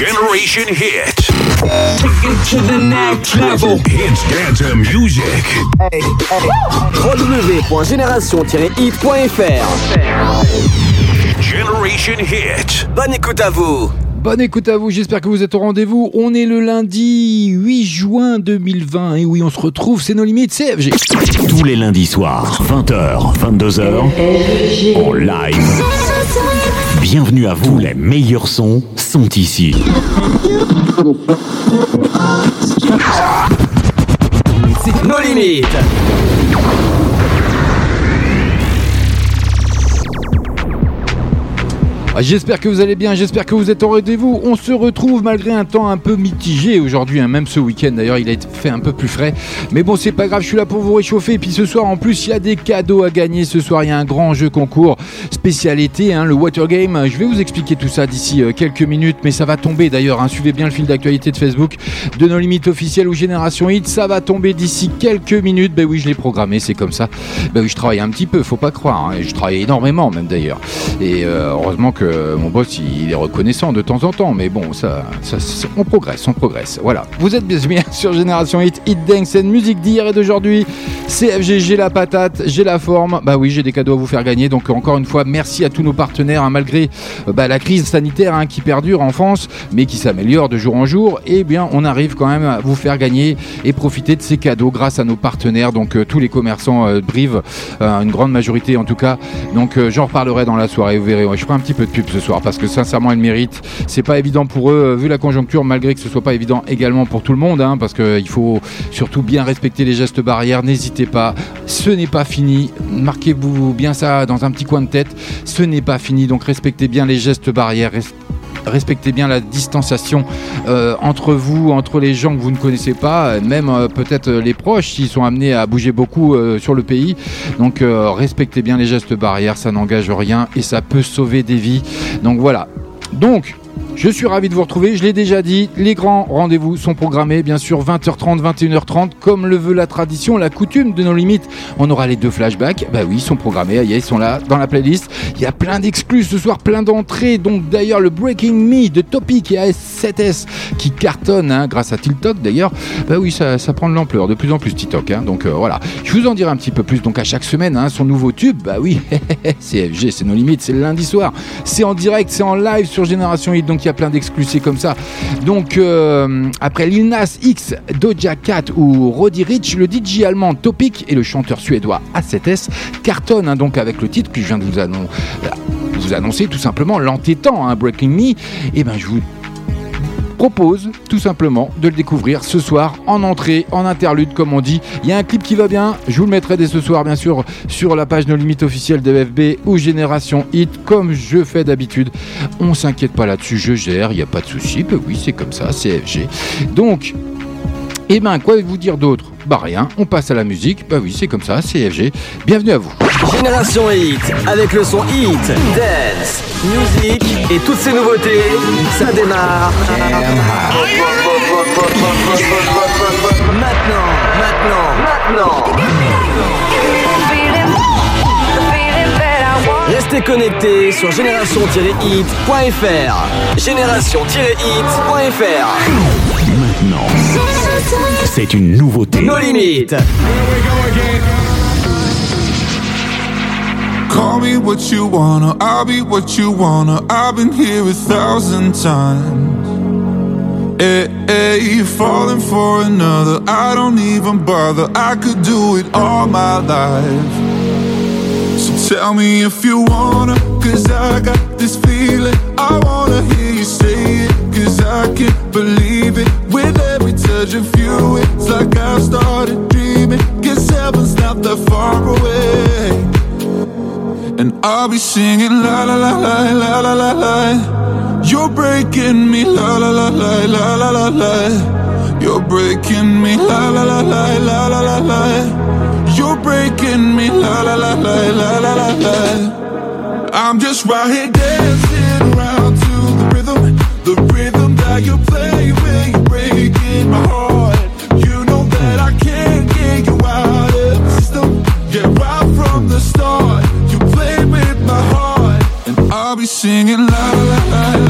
Generation Hit. Take it to the next level. Hits dance music. Hey, www.génération-hit.fr Generation Hit. Bonne écoute à vous. Bonne écoute à vous, j'espère que vous êtes au rendez-vous. On est le lundi 8 juin 2020 et oui, on se retrouve, c'est nos limites CFG. Tous les lundis soirs, 20h, 22h, en live. Bienvenue à vous, les meilleurs sons sont ici. C'est nos limites. J'espère que vous allez bien, j'espère que vous êtes au rendez-vous. On se retrouve malgré un temps un peu mitigé aujourd'hui, hein, même ce week-end d'ailleurs, il a fait un peu plus frais. Mais bon, c'est pas grave, je suis là pour vous réchauffer. Et puis ce soir, en plus, il y a des cadeaux à gagner. Ce soir, il y a un grand jeu concours spécialité, hein, le Water Game. Je vais vous expliquer tout ça d'ici euh, quelques minutes, mais ça va tomber d'ailleurs. Hein. suivez bien le fil d'actualité de Facebook de nos limites officielles ou Génération Hit. Ça va tomber d'ici quelques minutes. Ben oui, je l'ai programmé, c'est comme ça. Ben oui, je travaille un petit peu, faut pas croire. Je travaille énormément même d'ailleurs. Et euh, heureusement que mon boss il est reconnaissant de temps en temps, mais bon, ça, ça, on progresse, on progresse. Voilà. Vous êtes bien sur Génération Hit, Hit Dance and musique d'hier et d'aujourd'hui. CFG, j'ai la patate, j'ai la forme. Bah oui, j'ai des cadeaux à vous faire gagner. Donc encore une fois, merci à tous nos partenaires, hein, malgré euh, bah, la crise sanitaire hein, qui perdure en France, mais qui s'améliore de jour en jour. Et eh bien, on arrive quand même à vous faire gagner et profiter de ces cadeaux grâce à nos partenaires. Donc euh, tous les commerçants euh, Brive, une grande majorité en tout cas. Donc j'en reparlerai dans la soirée. Vous verrez. je ferai un petit peu pub ce soir parce que sincèrement, ils méritent. C'est pas évident pour eux, vu la conjoncture, malgré que ce soit pas évident également pour tout le monde, hein, parce qu'il faut surtout bien respecter les gestes barrières. N'hésitez pas, ce n'est pas fini. Marquez-vous bien ça dans un petit coin de tête. Ce n'est pas fini, donc respectez bien les gestes barrières respectez bien la distanciation euh, entre vous, entre les gens que vous ne connaissez pas, même euh, peut-être les proches s'ils sont amenés à bouger beaucoup euh, sur le pays. Donc respectez bien les gestes barrières, ça n'engage rien et ça peut sauver des vies. Donc voilà. Donc je suis ravi de vous retrouver, je l'ai déjà dit, les grands rendez-vous sont programmés, bien sûr 20h30, 21h30, comme le veut la tradition, la coutume de nos limites. On aura les deux flashbacks, bah oui, ils sont programmés, ils sont là dans la playlist. Il y a plein d'exclus ce soir, plein d'entrées, donc d'ailleurs le Breaking Me de Topic et AS7S qui cartonne hein, grâce à TikTok d'ailleurs, bah oui, ça, prend de l'ampleur, de plus en plus TikTok, hein, donc euh, voilà. Je vous en dirai un petit peu plus, donc à chaque semaine, hein, son nouveau tube, bah oui, c'est FG, c'est nos limites, c'est le lundi soir, c'est en direct, c'est en live sur Génération Hit, donc il plein d'exclusifs comme ça. Donc euh, après Lil Nas X, Doja Cat ou Roddy Rich, le DJ allemand Topic et le chanteur suédois A7S cartonnent hein, donc avec le titre que je viens de vous, annoncer, tout simplement l'entêtant, hein, Breaking Me. Et eh ben je vous propose tout simplement de le découvrir ce soir en entrée, en interlude comme on dit. Il y a un clip qui va bien, je vous le mettrai dès ce soir bien sûr sur la page No Limites officielle de FB ou Génération Hit comme je fais d'habitude. On s'inquiète pas là-dessus, je gère, il n'y a pas de souci. Ben oui, c'est comme ça, c'est FG. Donc, et eh ben, quoi vous dire d'autre? Bah rien, on passe à la musique. Bah oui, c'est comme ça, c'est FG. Bienvenue à vous. Génération Hit, avec le son Hit, Dance, Music et toutes ces nouveautés, ça démarre. Maintenant, maintenant, maintenant. Restez connectés sur génération-hit.fr. Génération-hit.fr. Maintenant, c'est une nouveauté. Nos limites. Call me what you wanna, I'll be what you wanna. I've been here a thousand times. Hey, hey, you're falling for another. I don't even bother. I could do it all my life. So tell me if you wanna, cause I got this feeling. I wanna hear you say it, cause I can't believe it. With touch of you, it's like I've started dreaming. Guess heaven's not that far away. And I'll be singing la la la la la la la la. You're breaking me la la la la la la la la. You're breaking me la la la la la la la la. You're breaking me la la la la la la la la. I'm just right here dancing around to the rhythm, the rhythm that you play when singing la la la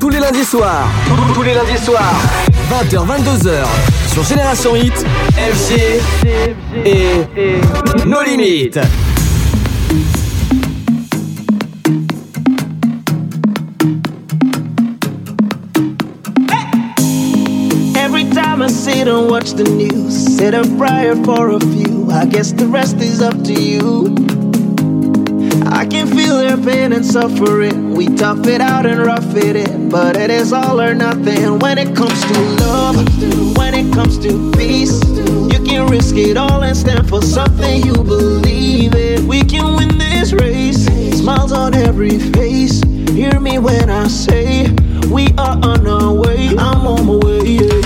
Tous les lundis soirs, tous les lundis soirs, 20h 22h sur Génération Hit, FG et nos limites. Sit and watch the news, set a prayer for a few. I guess the rest is up to you. I can feel their pain and suffering. We tough it out and rough it in, but it is all or nothing when it comes to love. When it comes to peace, you can risk it all and stand for something you believe in. We can win this race. Smiles on every face. Hear me when I say we are on our way. I'm on my way. Yeah,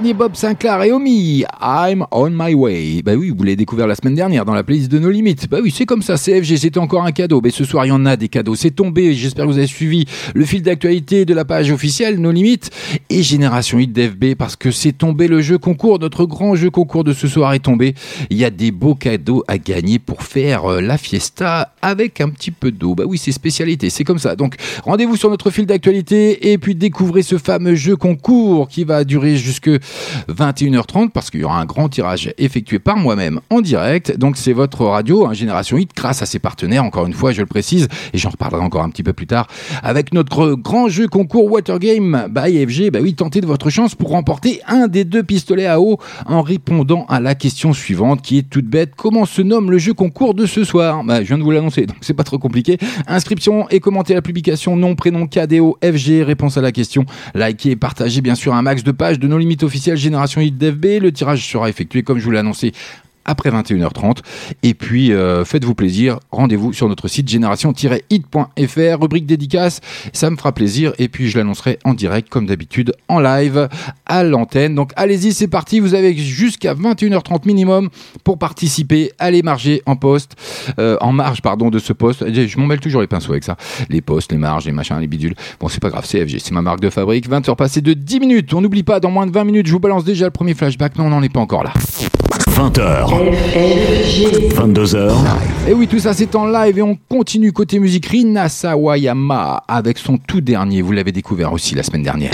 dernier Bob Sinclair et Omi, I'm on my way. Bah oui, vous l'avez découvert la semaine dernière dans la playlist de nos limites. Bah oui, c'est comme ça, CFG, c'était encore un cadeau. Mais ce soir, il y en a des cadeaux. C'est tombé. J'espère que vous avez suivi le fil d'actualité de la page officielle Nos limites et Génération Hit d'FB parce que c'est tombé le jeu concours. Notre grand jeu concours de ce soir est tombé. Il y a des beaux cadeaux à gagner pour faire euh, la fiesta avec un petit peu d'eau. Bah oui, c'est spécialité, c'est comme ça. Donc, rendez-vous sur notre fil d'actualité et puis découvrez ce fameux jeu concours qui va durer jusque 21h30 parce qu'il y aura un grand tirage effectué par moi-même en direct. Donc c'est votre radio, hein, Génération Hit, grâce à ses partenaires, encore une fois, je le précise, et j'en reparlerai encore un petit peu plus tard, avec notre grand jeu concours Watergame by FG. Bah oui, tentez de votre chance pour remporter un des deux pistolets à eau en répondant à la question suivante qui est toute bête. Comment se nomme le jeu concours de ce soir? Bah je viens de vous l'annoncer, donc c'est pas trop compliqué. Inscription et commenter la publication, nom, prénom, KDO, FG, réponse à la question. Likez et partagez bien sûr un max de pages de nos limites officielles Génération Hit d'FB. Le tirage sera effectué comme je vous l'ai annoncé après 21h30. Et puis, euh, faites-vous plaisir, rendez-vous sur notre site génération-hit.fr, rubrique dédicace, ça me fera plaisir. Et puis, je l'annoncerai en direct, comme d'habitude, en live, à l'antenne. Donc, allez-y, c'est parti, vous avez jusqu'à 21h30 minimum pour participer. Allez marger en poste, euh, en marge, pardon, de ce poste. Je m'en mêle toujours les pinceaux avec ça. Les postes, les marges, les machins, les bidules. Bon, c'est pas grave, c'est c'est ma marque de fabrique. 20 h passées de 10 minutes. On n'oublie pas, dans moins de 20 minutes, je vous balance déjà le premier flashback. Non, on n'en est pas encore là. 20h. 22h. Et oui, tout ça c'est en live et on continue côté musique Rina Sawayama avec son tout dernier. Vous l'avez découvert aussi la semaine dernière.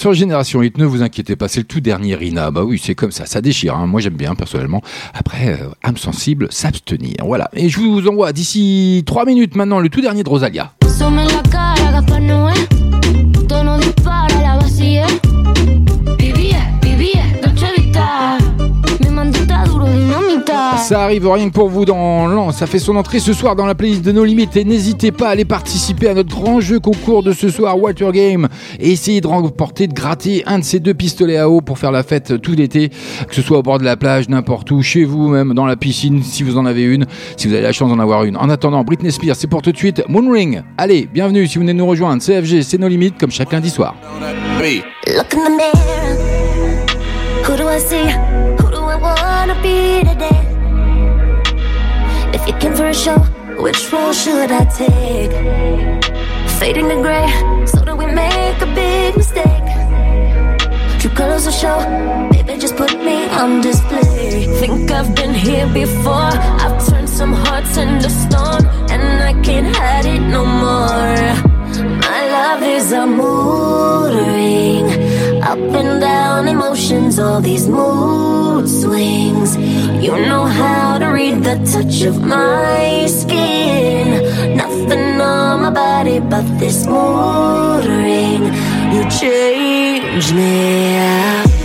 Sur Génération Hit, ne vous inquiétez pas, c'est le tout dernier Rina. Bah oui, c'est comme ça, ça déchire. Hein. Moi j'aime bien personnellement. Après, euh, âme sensible, s'abstenir. Voilà. Et je vous envoie d'ici 3 minutes maintenant le tout dernier de Rosalia. Ça arrive rien que pour vous dans l'an. Ça fait son entrée ce soir dans la playlist de nos limites. Et n'hésitez pas à aller participer à notre grand jeu concours de ce soir, Water Game. Et essayez de remporter, de gratter un de ces deux pistolets à eau pour faire la fête tout l'été. Que ce soit au bord de la plage, n'importe où, chez vous, même dans la piscine, si vous en avez une. Si vous avez la chance d'en avoir une. En attendant, Britney Spears, c'est pour tout de suite Moonring. Allez, bienvenue si vous venez nous rejoindre. CFG, c'est nos limites, comme chaque lundi soir. Look in the mirror. Who do I see? Who do I be today? Came for a show, which role should I take? Fading to gray, so that we make a big mistake. True colors will show, baby, just put me on display. Think I've been here before. I've turned some hearts into stone, and I can't hide it no more. My love is a mood ring. Up and down emotions, all these mood swings. You know how to read the touch of my skin. Nothing on my body but this mood ring. You change me.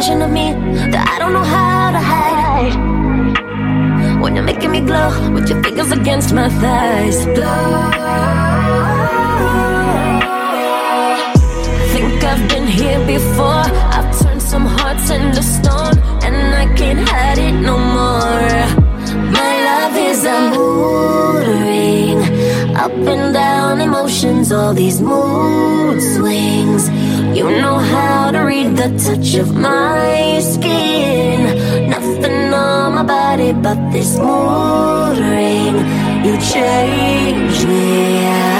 Version of me that I don't know how to hide. When you're making me glow with your fingers against my thighs. Think I've been here before. I've turned some hearts into stone, and I can't hide it no more. My love is a mood up and down emotions, all these mood swings. You know how to read the touch of my skin. Nothing on my body but this mood ring. You change me.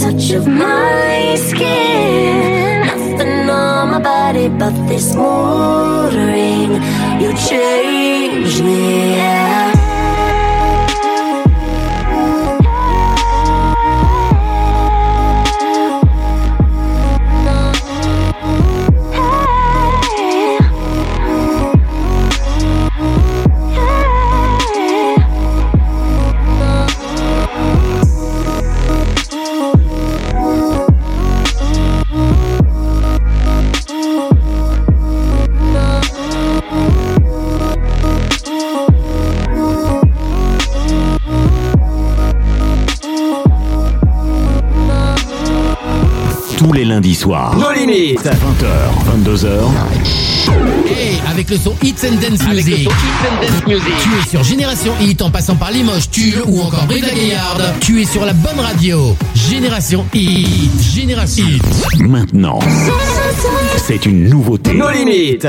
Touch of my skin. Nothing on my body but this mood ring. You change me. lundi soir. Nos limites. 20h, 22h. Hey, avec le son Hits and Dance Music. Tu es sur Génération Hit en passant par Limoges, Tulle ou encore Brive la Gaillarde. Tu es sur la bonne radio. Génération Hit. Génération Hit. Maintenant, c'est une nouveauté. Nos limites.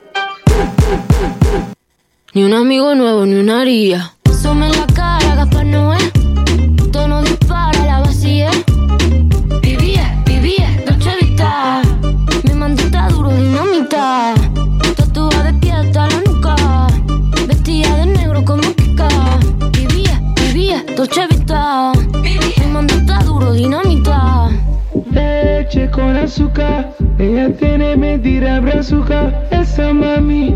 Ni un amigo nuevo, ni una haría. Sume en la cara, Gaspar Noé. Tono dispara, la vacía. Vivía, vivía, Dolce Vita. Mi mandita duro, dinamita. Tatuada de pie hasta la nuca. Vestida de negro como Kika. Vivía, vivía, Dolce Vita. Mi mandita duro, dinamita. Leche con azúcar. Ella tiene medida brazuca. Esa mami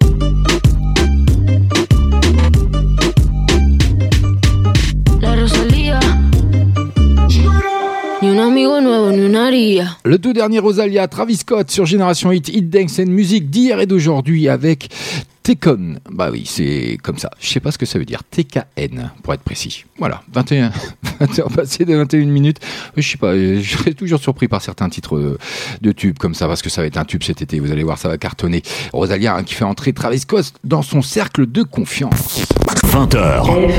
Un amigo nuevo, ni una haría. Le tout dernier Rosalia, Travis Scott sur Génération Hit, Hit Dance and Music d'hier et d'aujourd'hui avec Tekon. Bah oui, c'est comme ça. Je sais pas ce que ça veut dire. TKN, pour être précis. Voilà, 21, 20h passées de 21 minutes. Je sais pas, je serais toujours surpris par certains titres euh, de tubes comme ça, parce que ça va être un tube cet été. Vous allez voir, ça va cartonner. Rosalia hein, qui fait entrer Travis Scott dans son cercle de confiance. 20h.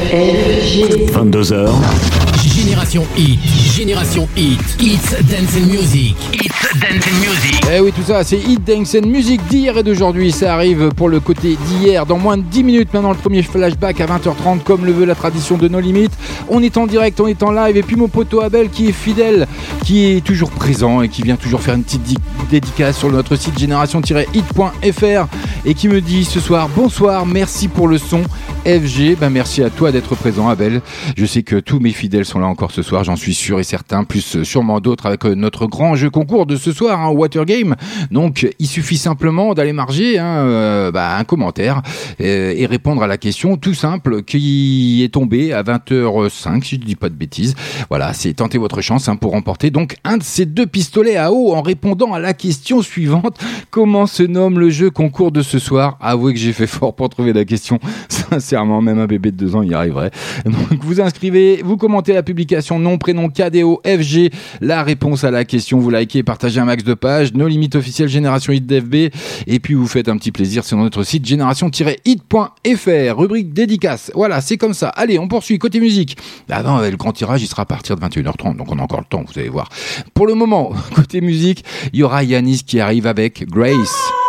22h. Génération Hit, Génération Hit, Hits Dance and Music, Hits Dance and Music. Eh oui, tout ça, c'est Hit Dance and Music d'hier et d'aujourd'hui. Ça arrive pour le côté d'hier. Dans moins de 10 minutes, maintenant, le premier flashback à 20h30, comme le veut la tradition de nos limites. On est en direct, on est en live. Et puis mon poteau Abel, qui est fidèle, qui est toujours présent et qui vient toujours faire une petite di- dédicace sur notre site génération-hit.fr et qui me dit ce soir bonsoir, merci pour le son. FG, ben merci à toi d'être présent, Abel. Je sais que tous mes fidèles sont là encore ce soir, j'en suis sûr et certain, plus sûrement d'autres avec euh, notre grand jeu concours de ce soir, hein, Water Game. Donc, il suffit simplement d'aller marger hein, euh, bah, un commentaire euh, et répondre à la question tout simple qui est tombée à 20h05, si je dis pas de bêtises. Voilà, c'est tenter votre chance hein, pour remporter donc un de ces deux pistolets à eau en répondant à la question suivante. Comment se nomme le jeu concours de ce soir? Avouez que j'ai fait fort pour trouver la question. Sincèrement, même un bébé de deux ans y arriverait. Donc vous inscrivez, vous commentez la publication nom, prénom, KDO, FG, la réponse à la question, vous likez, partagez un max de pages, nos limites officielles Génération Hit d'FB, et puis vous faites un petit plaisir sur notre site génération-hit.fr, rubrique dédicace. Voilà, c'est comme ça. Allez, on poursuit côté musique. Ah non, le grand tirage, il sera à partir de 21h30, donc on a encore le temps, vous allez voir. Pour le moment, côté musique, il y aura Yanis qui arrive avec Grace.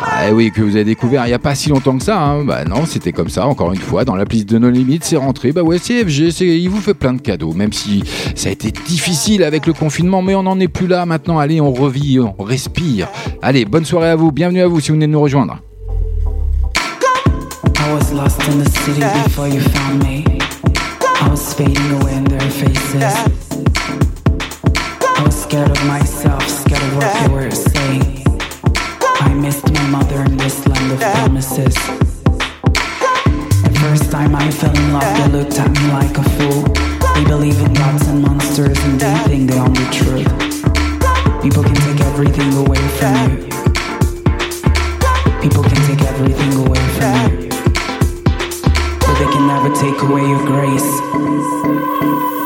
Ah oui, que vous avez découvert il n'y a pas si longtemps que ça. Hein. Bah non, c'était comme ça, encore une fois, dans la liste de nos limites, c'est rentré. Bah ouais, CFG, il vous fait plein de cadeaux, même si ça a été difficile avec le confinement, mais on n'en est plus là maintenant. Allez, on revit, on respire. Allez, bonne soirée à vous, bienvenue à vous si vous venez de nous rejoindre. This promises. The first time I fell in love, they looked at me like a fool. They believe in gods and monsters and they think they own the truth. People can take everything away from you. People can take everything away from you. But they can never take away your grace.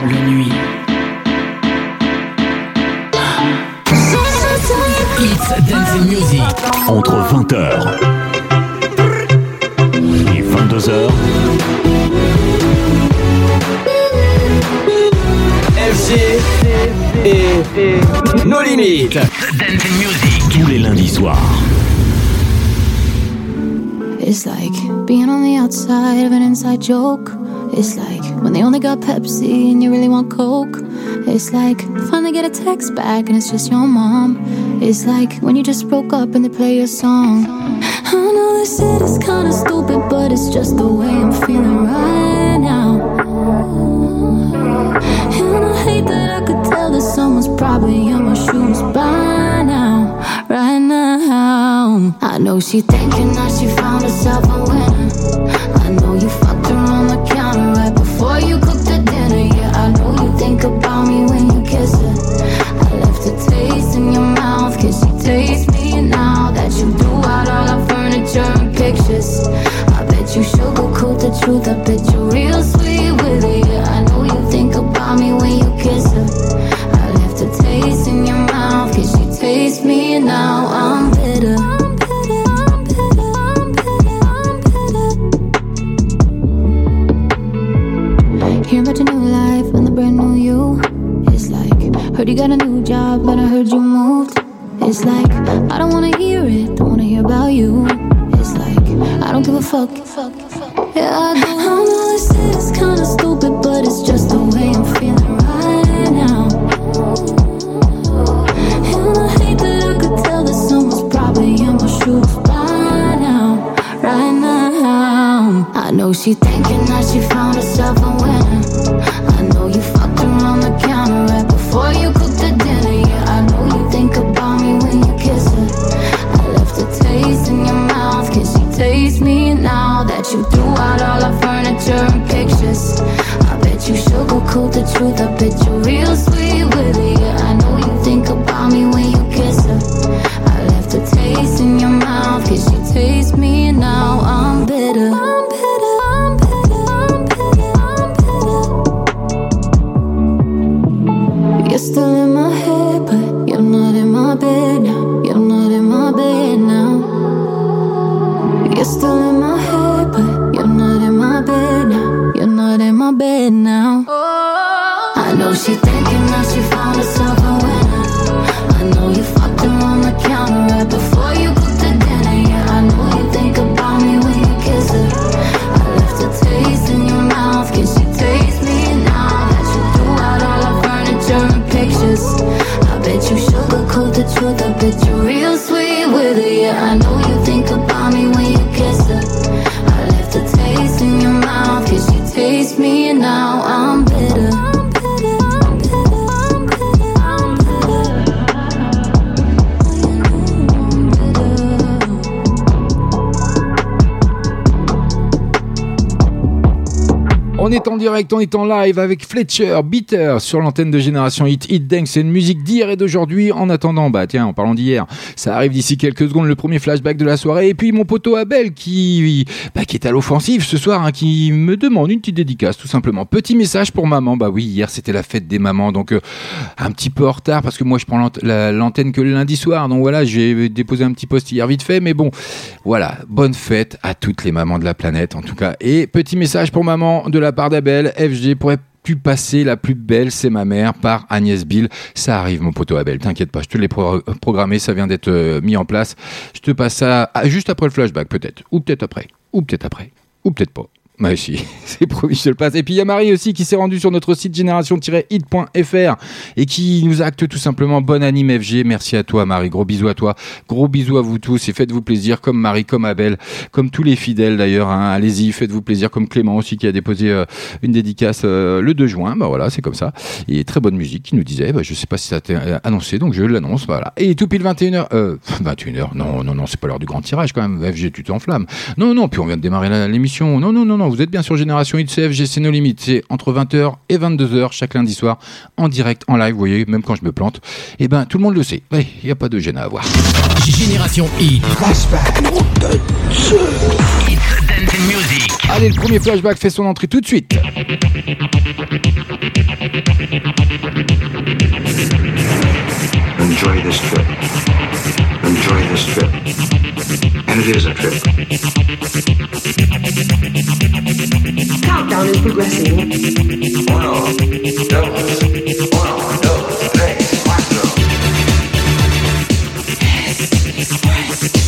semble nuit. It's Dance Music. Entre 20h et 22h. FG et nos limites. Dance Music. Tous les lundis soirs. It's like being on the outside of an inside joke. It's like when they only got Pepsi and you really want Coke. It's like finally get a text back and it's just your mom. It's like when you just broke up and they play your song. I know this shit is kinda stupid, but it's just the way I'm feeling right now. And I hate that I could tell that someone's probably in my shoes by now, right now. I know she thinking that she found herself a winner. I know you. truth up that you're real sweet with it. I know you think about me when you kiss her. I left a taste in your mouth, cause you taste me and now I'm bitter. I'm bitter, I'm bitter, I'm bitter, I'm bitter. Hear about your new life and the brand new you. It's like, heard you got a new job, but I heard you moved. It's like, I don't wanna hear it, don't wanna hear about you. It's like, I don't give a fuck on est en live avec Fletcher, Bitter sur l'antenne de Génération Hit. Hit Dance, c'est une musique d'hier et d'aujourd'hui. En attendant, bah tiens, en parlant d'hier, ça arrive d'ici quelques secondes, le premier flashback de la soirée. Et puis mon poteau Abel qui, qui est à l'offensive ce soir, hein, qui me demande une petite dédicace tout simplement. Petit message pour maman. Bah oui, hier c'était la fête des mamans, donc euh, un petit peu en retard parce que moi je prends l'ant- la- l'antenne que le lundi soir. Donc voilà, j'ai déposé un petit post hier vite fait, mais bon, voilà, bonne fête à toutes les mamans de la planète en tout cas. Et petit message pour maman de la part d'Abel, FG pourrait pu passer la plus belle, c'est ma mère, par Agnès Bill. Ça arrive, mon poteau Abel, t'inquiète pas, je te l'ai pro- programmé, ça vient d'être euh, mis en place. Je te passe ça ah, juste après le flashback, peut-être, ou peut-être après, ou peut-être après, ou peut-être pas. Ouais, si, c'est promis, je le passe. Et puis il y a Marie aussi qui s'est rendue sur notre site génération-hit.fr et qui nous acte tout simplement bonne anime FG. Merci à toi, Marie. Gros bisous à toi. Gros bisous à vous tous et faites-vous plaisir comme Marie, comme Abel, comme tous les fidèles d'ailleurs. hein. Allez-y, faites-vous plaisir comme Clément aussi qui a déposé euh, une dédicace euh, le 2 juin. Bah voilà, c'est comme ça. Et très bonne musique qui nous disait, bah, je sais pas si ça a été euh, annoncé, donc je l'annonce. Voilà. Et tout pile 21h, euh, 21h, non, non, non, c'est pas l'heure du grand tirage quand même. FG, tu t'enflammes. Non, non, puis on vient de démarrer l'émission. Non, non, non, non, vous êtes bien sur Génération Hit CFG, c'est nos limites. C'est entre 20h et 22h chaque lundi soir en direct, en live. Vous voyez, même quand je me plante, et ben tout le monde le sait. Il n'y a pas de gêne à avoir. Génération Hit. Allez, le premier flashback fait son entrée tout de suite. Enjoy this trip. Enjoy this trip. And it is a trip. Countdown is progressing. Uno, dos, uno, dos, tres, cuatro. Come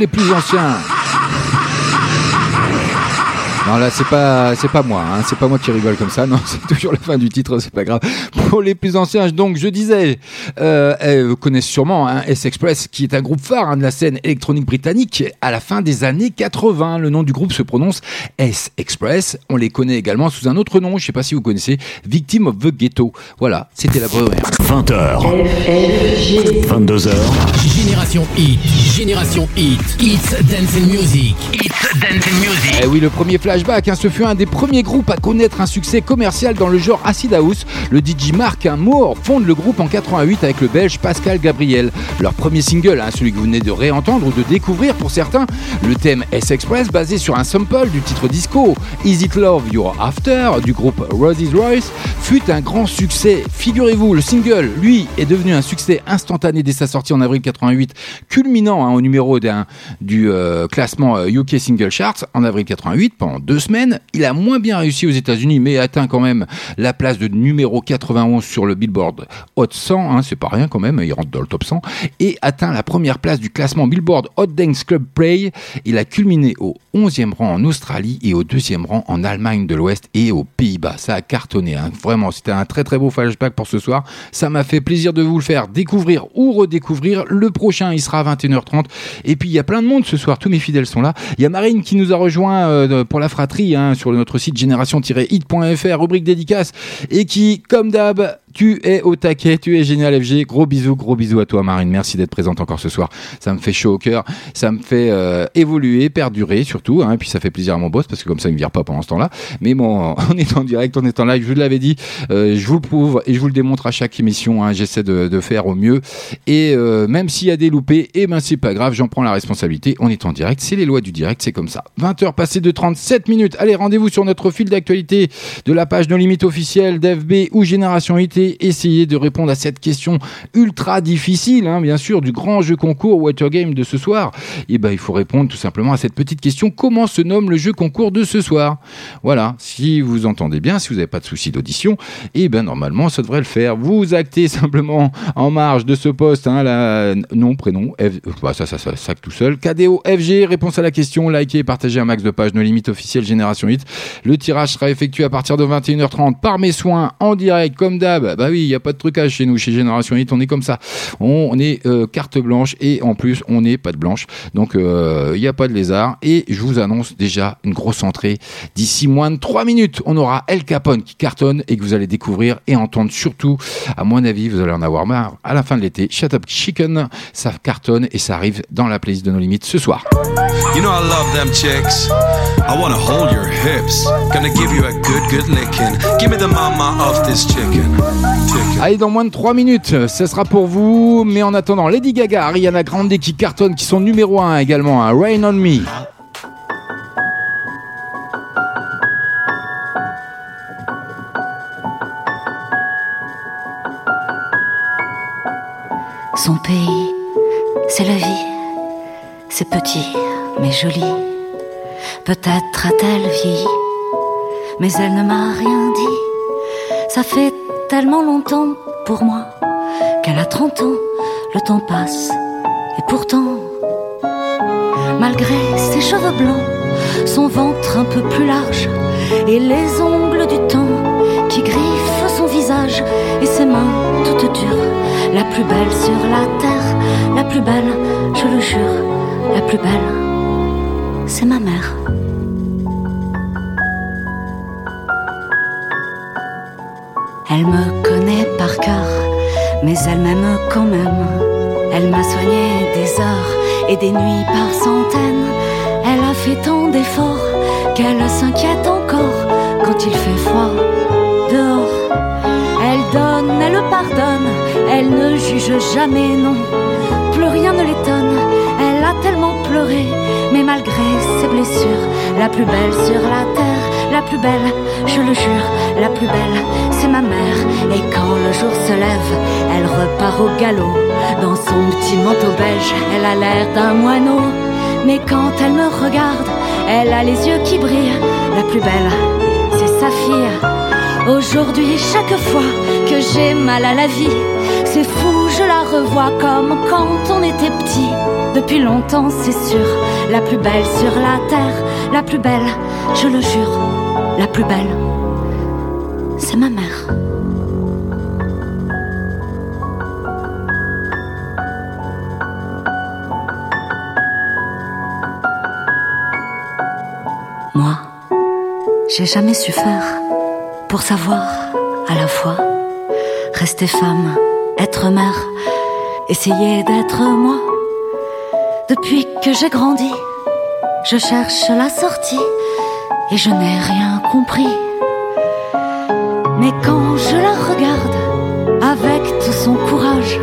les plus anciens. Non là c'est pas c'est pas moi, hein. c'est pas moi qui rigole comme ça, non c'est toujours la fin du titre, c'est pas grave. Pour les plus anciens, donc je disais, euh, vous connaissez sûrement hein, S-Express qui est un groupe phare hein, de la scène électronique britannique à la fin des années 80. Le nom du groupe se prononce S-Express. On les connaît également sous un autre nom, je sais pas si vous connaissez, Victim of the Ghetto. Voilà, c'était la première. 20h. 22h. Génération Hit, Génération Hit, It's Dancing Music, It's Dancing Music. Eh oui, le premier flashback, hein, ce fut un des premiers groupes à connaître un succès commercial dans le genre acid house. Le DJ Mark Moore fonde le groupe en 88 avec le belge Pascal Gabriel. Leur premier single, hein, celui que vous venez de réentendre ou de découvrir pour certains, le thème S-Express basé sur un sample du titre disco Is It Love You're After du groupe Rosie's Royce fut un grand succès. Figurez-vous, le single, lui, est devenu un succès instantané dès sa sortie en avril 88, culminant hein, au numéro d'un du euh, classement euh, UK Single Charts en avril 88 pendant deux semaines. Il a moins bien réussi aux États-Unis, mais atteint quand même la place de numéro 91 sur le Billboard Hot 100, hein, c'est pas rien quand même, il rentre dans le top 100, et atteint la première place du classement Billboard Hot Dance Club Play. Il a culminé au 11e rang en Australie et au deuxième rang en Allemagne de l'Ouest et aux Pays-Bas. Ça a cartonné, hein. vraiment, c'était un très très beau flashback pour ce soir. Ça m'a fait plaisir de vous le faire découvrir ou redécouvrir. Le prochain, il sera à 21h30. Et puis, il y a plein de monde ce soir, tous mes fidèles sont là. Il y a Marine qui nous a rejoint euh, pour la fratrie hein, sur notre site génération-hit.fr, rubrique dédicace, et qui, comme d'hab, tu es au taquet, tu es génial FG. Gros bisous, gros bisous à toi Marine. Merci d'être présente encore ce soir. Ça me fait chaud au cœur, ça me fait euh, évoluer, perdurer surtout. Hein, et puis ça fait plaisir à mon boss parce que comme ça il me vire pas pendant ce temps-là. Mais bon, on est en direct, on est en live. Je vous l'avais dit, euh, je vous le prouve et je vous le démontre à chaque émission. Hein, J'essaie de, de faire au mieux. Et euh, même s'il y a des loupés, eh ben c'est pas grave, j'en prends la responsabilité. On est en direct, c'est les lois du direct, c'est comme ça. 20h passées de 37 minutes. Allez, rendez-vous sur notre fil d'actualité de la page No Limite officielle d'FB ou Génération IT et essayez de répondre à cette question ultra difficile, hein, bien sûr, du grand jeu concours Water Game de ce soir. Et ben, il faut répondre tout simplement à cette petite question comment se nomme le jeu concours de ce soir? Voilà, si vous entendez bien, si vous n'avez pas de souci d'audition, et ben normalement ça devrait le faire. Vous actez simplement en marge de ce poste, hein, la nom, prénom, F... bah, ça, ça, ça, ça, tout seul. KDO, FG, réponse à la question, likez, partagez un max de pages, nos limites officielles Génération 8. Le tirage sera effectué à partir de 21h30 par mes soins en direct, comme d'hab. Bah oui, il n'y a pas de trucage chez nous, chez Génération 8, on est comme ça. On, est euh, carte blanche et en plus, on n'est pas de blanche. Donc, euh, il n'y a pas de lézard. Et je vous annonce déjà une grosse entrée. D'ici moins de 3 minutes, on aura El Capone qui cartonne et que vous allez découvrir et entendre surtout, à mon avis, vous allez en avoir marre à la fin de l'été. Shut Up Chicken, ça cartonne et ça arrive dans la playlist de nos limites ce soir. You know I love them chicks. I wanna hold your hips. Gonna give you a good, good licking. Give me the mama of this chicken. Allez, dans moins de 3 minutes, ce sera pour vous. Mais en attendant, Lady Gaga, Ariana Grande qui cartonnent, qui sont numéro 1 également, hein, Rain on Me. Son pays, c'est la vie. C'est petit, mais joli. Peut-être a-t-elle vieilli, mais elle ne m'a rien dit. Ça fait tellement longtemps pour moi qu'elle a 30 ans, le temps passe. Et pourtant, malgré ses cheveux blancs, son ventre un peu plus large et les ongles du temps qui griffent son visage et ses mains toutes dures, la plus belle sur la terre, la plus belle, je le jure, la plus belle, c'est ma mère. Elle me connaît par cœur, mais elle m'aime quand même. Elle m'a soigné des heures et des nuits par centaines. Elle a fait tant d'efforts qu'elle s'inquiète encore quand il fait froid dehors. Elle donne, elle pardonne, elle ne juge jamais, non. Plus rien ne l'étonne, elle a tellement pleuré, mais malgré ses blessures, la plus belle sur la terre, la plus belle, je le jure, la plus belle, c'est ma mère. Et quand le jour se lève, elle repart au galop. Dans son petit manteau beige, elle a l'air d'un moineau. Mais quand elle me regarde, elle a les yeux qui brillent. La plus belle, c'est sa fille. Aujourd'hui, chaque fois que j'ai mal à la vie, c'est fou, je la revois comme quand on était petit. depuis longtemps, c'est sûr. La plus belle sur la terre, la plus belle, je le jure, la plus belle, c'est ma mère. Moi, j'ai jamais su faire pour savoir à la fois rester femme, être mère, essayer d'être moi. Depuis que j'ai grandi, je cherche la sortie et je n'ai rien compris. Mais quand je la regarde avec tout son courage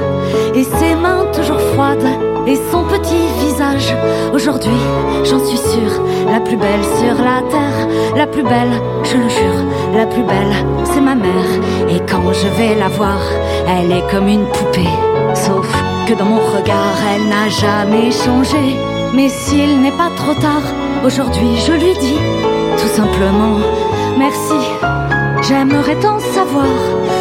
et ses mains toujours froides et son petit visage, aujourd'hui, j'en suis sûre, la plus belle sur la terre, la plus belle, je le jure, la plus belle, c'est ma mère. Et quand je vais la voir, elle est comme une poupée, sauf que dans mon regard, elle n'a jamais changé. Mais s'il n'est pas trop tard, aujourd'hui, je lui dis tout simplement merci. J'aimerais tant savoir,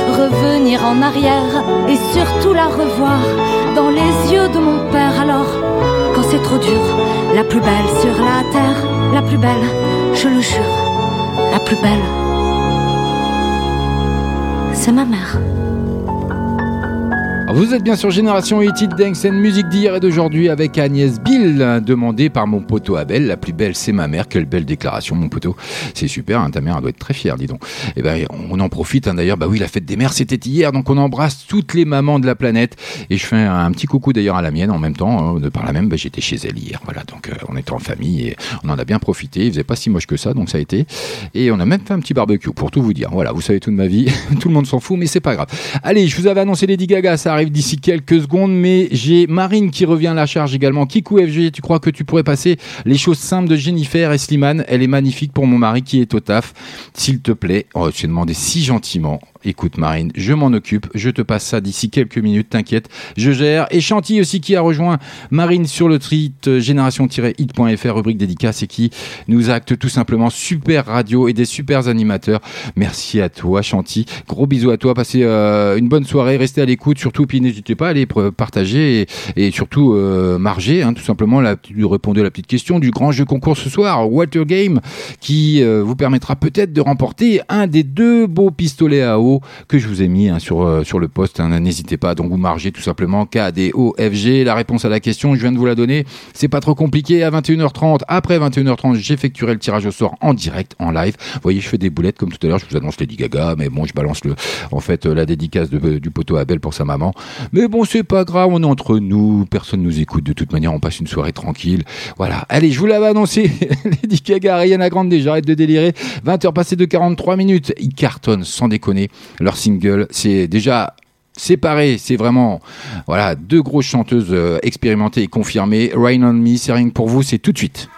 revenir en arrière et surtout la revoir dans les yeux de mon père. Alors, quand c'est trop dur, la plus belle sur la terre, la plus belle, je le jure, la plus belle, c'est ma mère. Vous êtes bien sur Génération Hit It Dance and musique d'hier et d'aujourd'hui avec Agnès Bill, demandée par mon poteau Abel. La plus belle, c'est ma mère. Quelle belle déclaration, mon poteau. C'est super, hein, ta mère doit être très fière, dis donc. Et ben, on en profite hein, d'ailleurs. Bah oui, la fête des mères, c'était hier, donc on embrasse toutes les mamans de la planète. Et je fais un, un petit coucou d'ailleurs à la mienne en même temps. hein, de par la même, bah, j'étais chez elle hier. Voilà, donc euh, on était en famille et on en a bien profité. Il faisait pas si moche que ça, donc ça a été. Et on a même fait un petit barbecue pour tout vous dire. Voilà, vous savez toute ma vie. tout le monde s'en fout, mais c'est pas grave. Allez, je vous avais annoncé Lady Gaga, ça arrive d'ici quelques secondes, mais j'ai Marine qui revient à la charge également. Kikou FG, tu crois que tu pourrais passer les choses simples de Jennifer et Slimane Elle est magnifique pour mon mari qui est au taf. S'il te plaît, oh, je t'ai demandé si gentiment. Écoute Marine, je m'en occupe, je te passe ça d'ici quelques minutes, t'inquiète, je gère. Et Chantilly aussi qui a rejoint Marine sur le tweet euh, génération-hit.fr, rubrique dédicace et qui nous acte tout simplement super radio et des super animateurs. Merci à toi Chantilly, gros bisous à toi, passez euh, une bonne soirée, restez à l'écoute. Surtout, puis n'hésitez pas à aller partager et, surtout euh, marger, hein, tout simplement, la, répondre à la petite question du grand jeu concours ce soir, Water Game, qui vous permettra peut-être de remporter un des deux beaux pistolets à eau que je vous ai mis hein, sur, euh, sur le poste. hein. N'hésitez pas, donc vous margez tout simplement KDOFG. La réponse à la question, je viens de vous la donner. C'est pas trop compliqué. À 21h30, après 21h30, j'effectuerai le tirage au sort en direct, en live. Vous voyez, je fais des boulettes comme tout à l'heure. Je vous annonce Lady Gaga, mais bon, je balance le, en fait, euh, la dédicace du poteau Abel pour sa maman. Mais bon, c'est pas grave, on est entre nous. Personne nous écoute. De toute manière, on passe une soirée tranquille. Voilà. Allez, je vous l'avais annoncé. Lady Gaga, Ariana Grande, j'arrête de délirer. 20h passées de 43 minutes. Ils cartonnent, sans déconner. Leur single, c'est déjà séparé, c'est vraiment voilà deux grosses chanteuses euh, expérimentées et confirmées. Rain on Me, c'est rien pour vous, c'est tout de suite.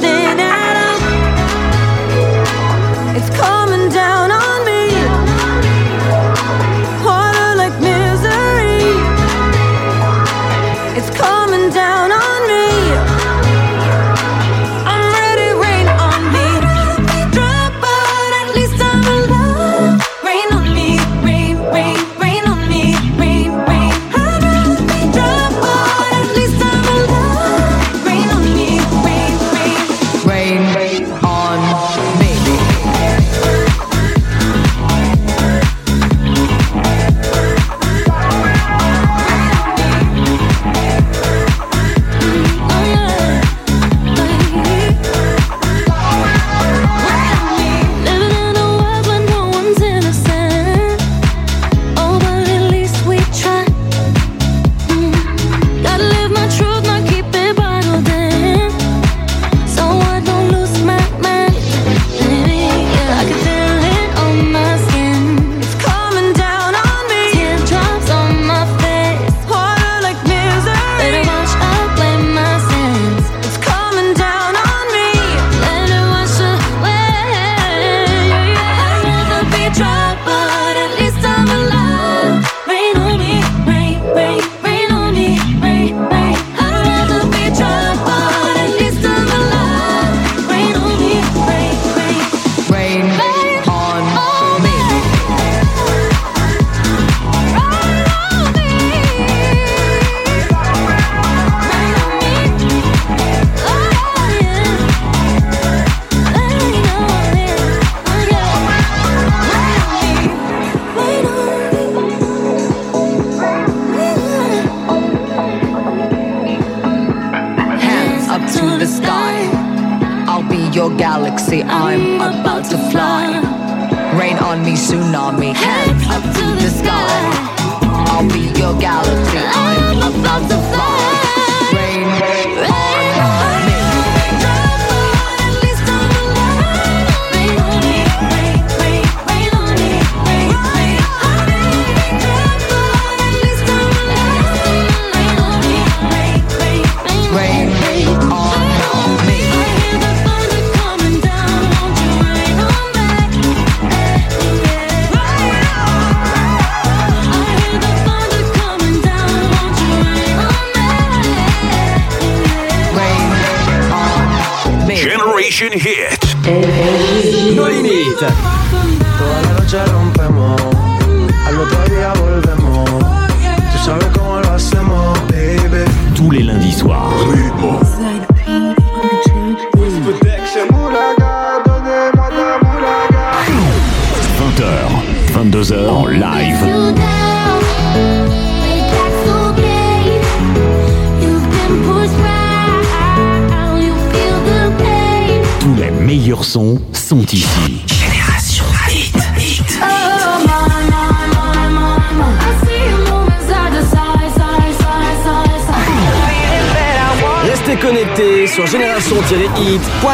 Didn't ask for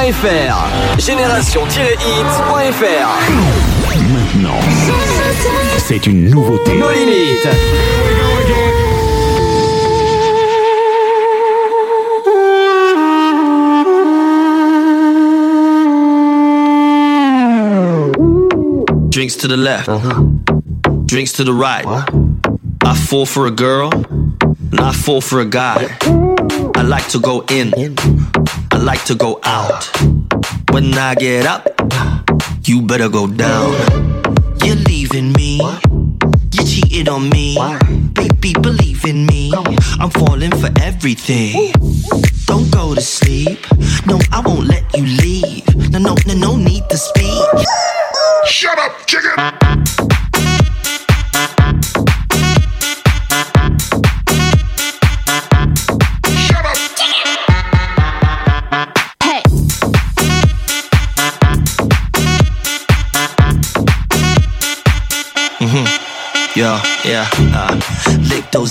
génération-hit.fr. Génération-hit.fr. Maintenant, c'est une nouveauté. No limites. Drinks to the left. Uh-huh. Drinks to the right. I fall for a girl, and I fall for a guy. I like to go in, I like to go out. When I get up, you better go down. You're leaving me, you cheated on me. Baby, believe in me, I'm falling for everything. Don't go to sleep, no, I won't let you leave. No, no, no, no need to speak. Shut up, chicken!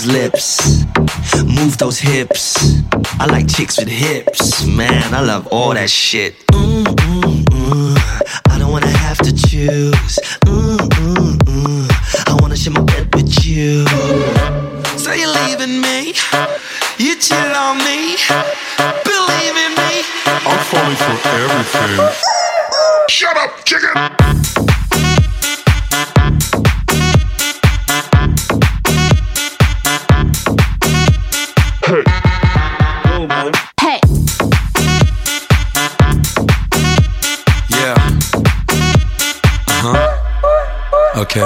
Lips, move those hips. I like chicks with hips, man. I love all that shit. Okay.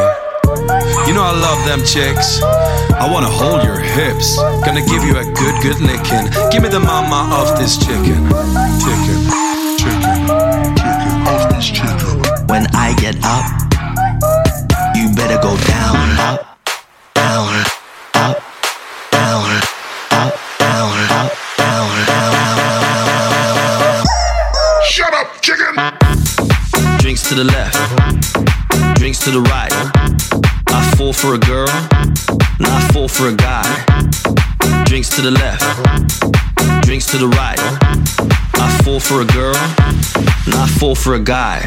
You know I love them chicks. I wanna hold your hips. Gonna give you a good, good licking. Give me the mama of this chicken. Chicken. Chicken. Chicken of this chicken. When I get up, you better go down, up, down, up, down, up, down, up, down, down, down. Shut up, chicken! Drinks to the left, drinks to the right. I fall for a girl, and I fall for a guy. Drinks to the left, drinks to the right. I fall for a girl, and I fall for a guy.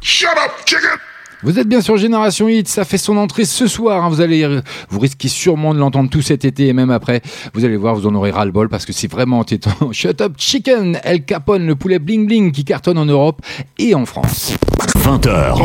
Shut up, chicken! Vous êtes bien sur Génération Hit, ça fait son entrée ce soir. hein. Vous allez, vous risquez sûrement de l'entendre tout cet été et même après. Vous allez voir, vous en aurez ras le bol parce que c'est vraiment entêtant. Shut up Chicken, El Capone, le poulet bling bling qui cartonne en Europe et en France. 20h,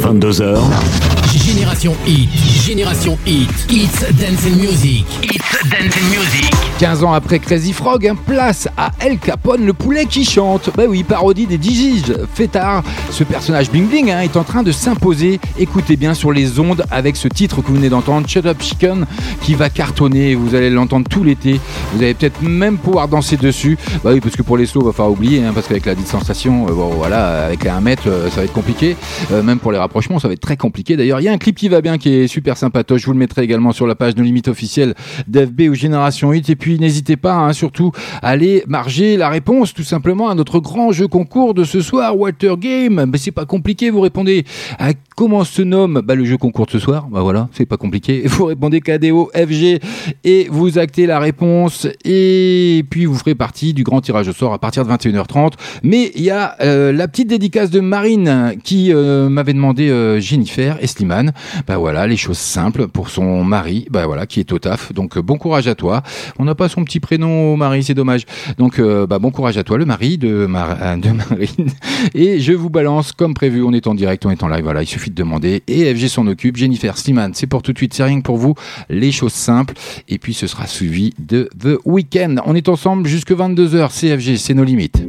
22h, Génération Hit, Génération Hit, It's Dancing Music, It's Dancing Music. 15 ans après Crazy Frog, hein, place à El Capone, le poulet qui chante. Bah oui, parodie des Digis. Fêtard, ce personnage bling bling hein, est en train de s'imposer. Écoutez bien sur les ondes avec ce titre que vous venez d'entendre, Shut Up Chicken, qui va cartonner. Vous allez l'entendre tout l'été. Vous allez peut-être même pouvoir danser dessus. Bah oui, parce que pour les sauts, va falloir oublier, hein, parce qu'avec la distanciation, euh, bon, voilà, avec 1 mètre, euh, ça va être compliqué. Euh, même pour les rapprochements, ça va être très compliqué. D'ailleurs, Il y a un clip qui va bien, qui est super sympatoche. Je vous le mettrai également sur la page de limite officielle d'FB ou Génération 8. Et puis n'hésitez pas, hein, surtout, à aller marger la réponse tout simplement à notre grand jeu concours de ce soir, Water Game. Mais c'est pas compliqué, vous répondez à comment se nomme bah, le jeu concours de ce soir. Bah voilà, c'est pas compliqué. Vous répondez KDO, FG et vous actez la réponse. Et puis vous ferez partie du grand tirage au sort à partir de 21h30. Mais il y a euh, la petite dédicace de Marine qui euh, m'avait demandé euh, Jennifer et Slimane. Bah voilà, les choses simples pour son mari, bah voilà, qui est au taf. Donc euh, bon courage à toi. On n'a pas son petit prénom au mari, c'est dommage. Donc euh, bah, bon courage à toi, le mari de, Mar- de Marine. Et je vous balance comme prévu. On est en direct, on est en live. Voilà, il suffit de demander. Et FG s'en occupe. Jennifer Slimane, c'est pour tout de suite. C'est rien que pour vous. Les choses simples. Et puis ce sera suivi de The Weekend. On est ensemble jusque 22h. CFG, c'est nos limites.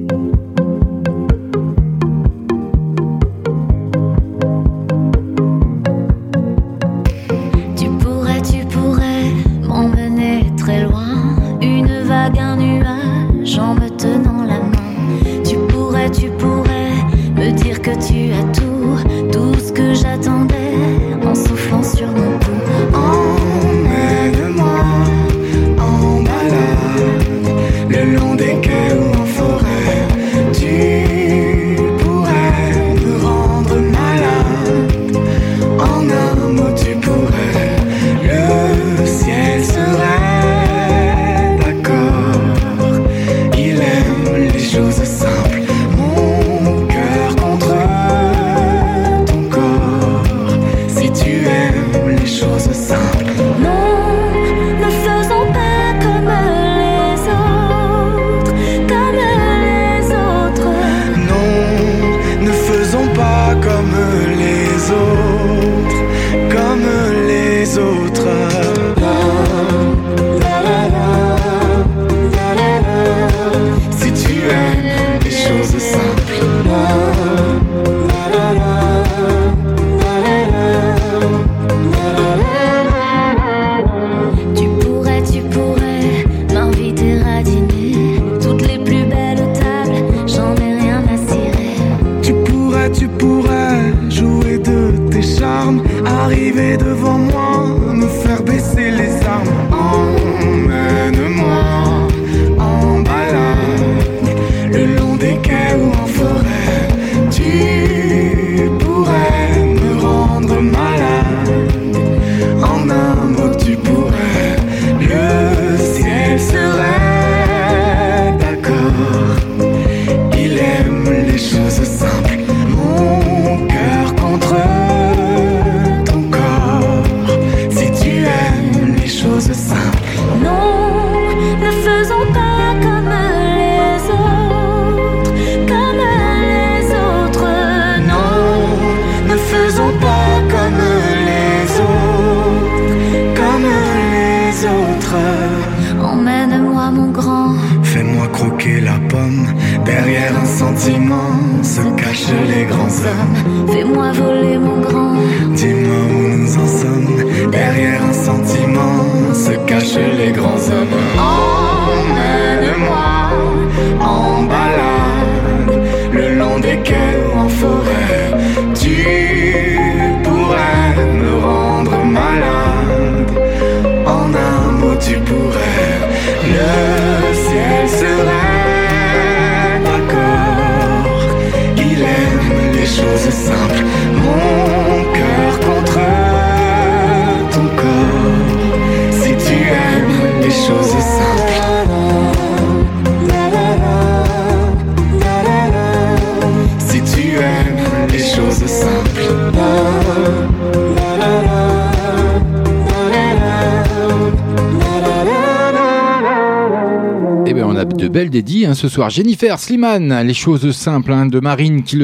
Hein, ce soir. Jennifer Slimane, les choses simples hein, de Marine qui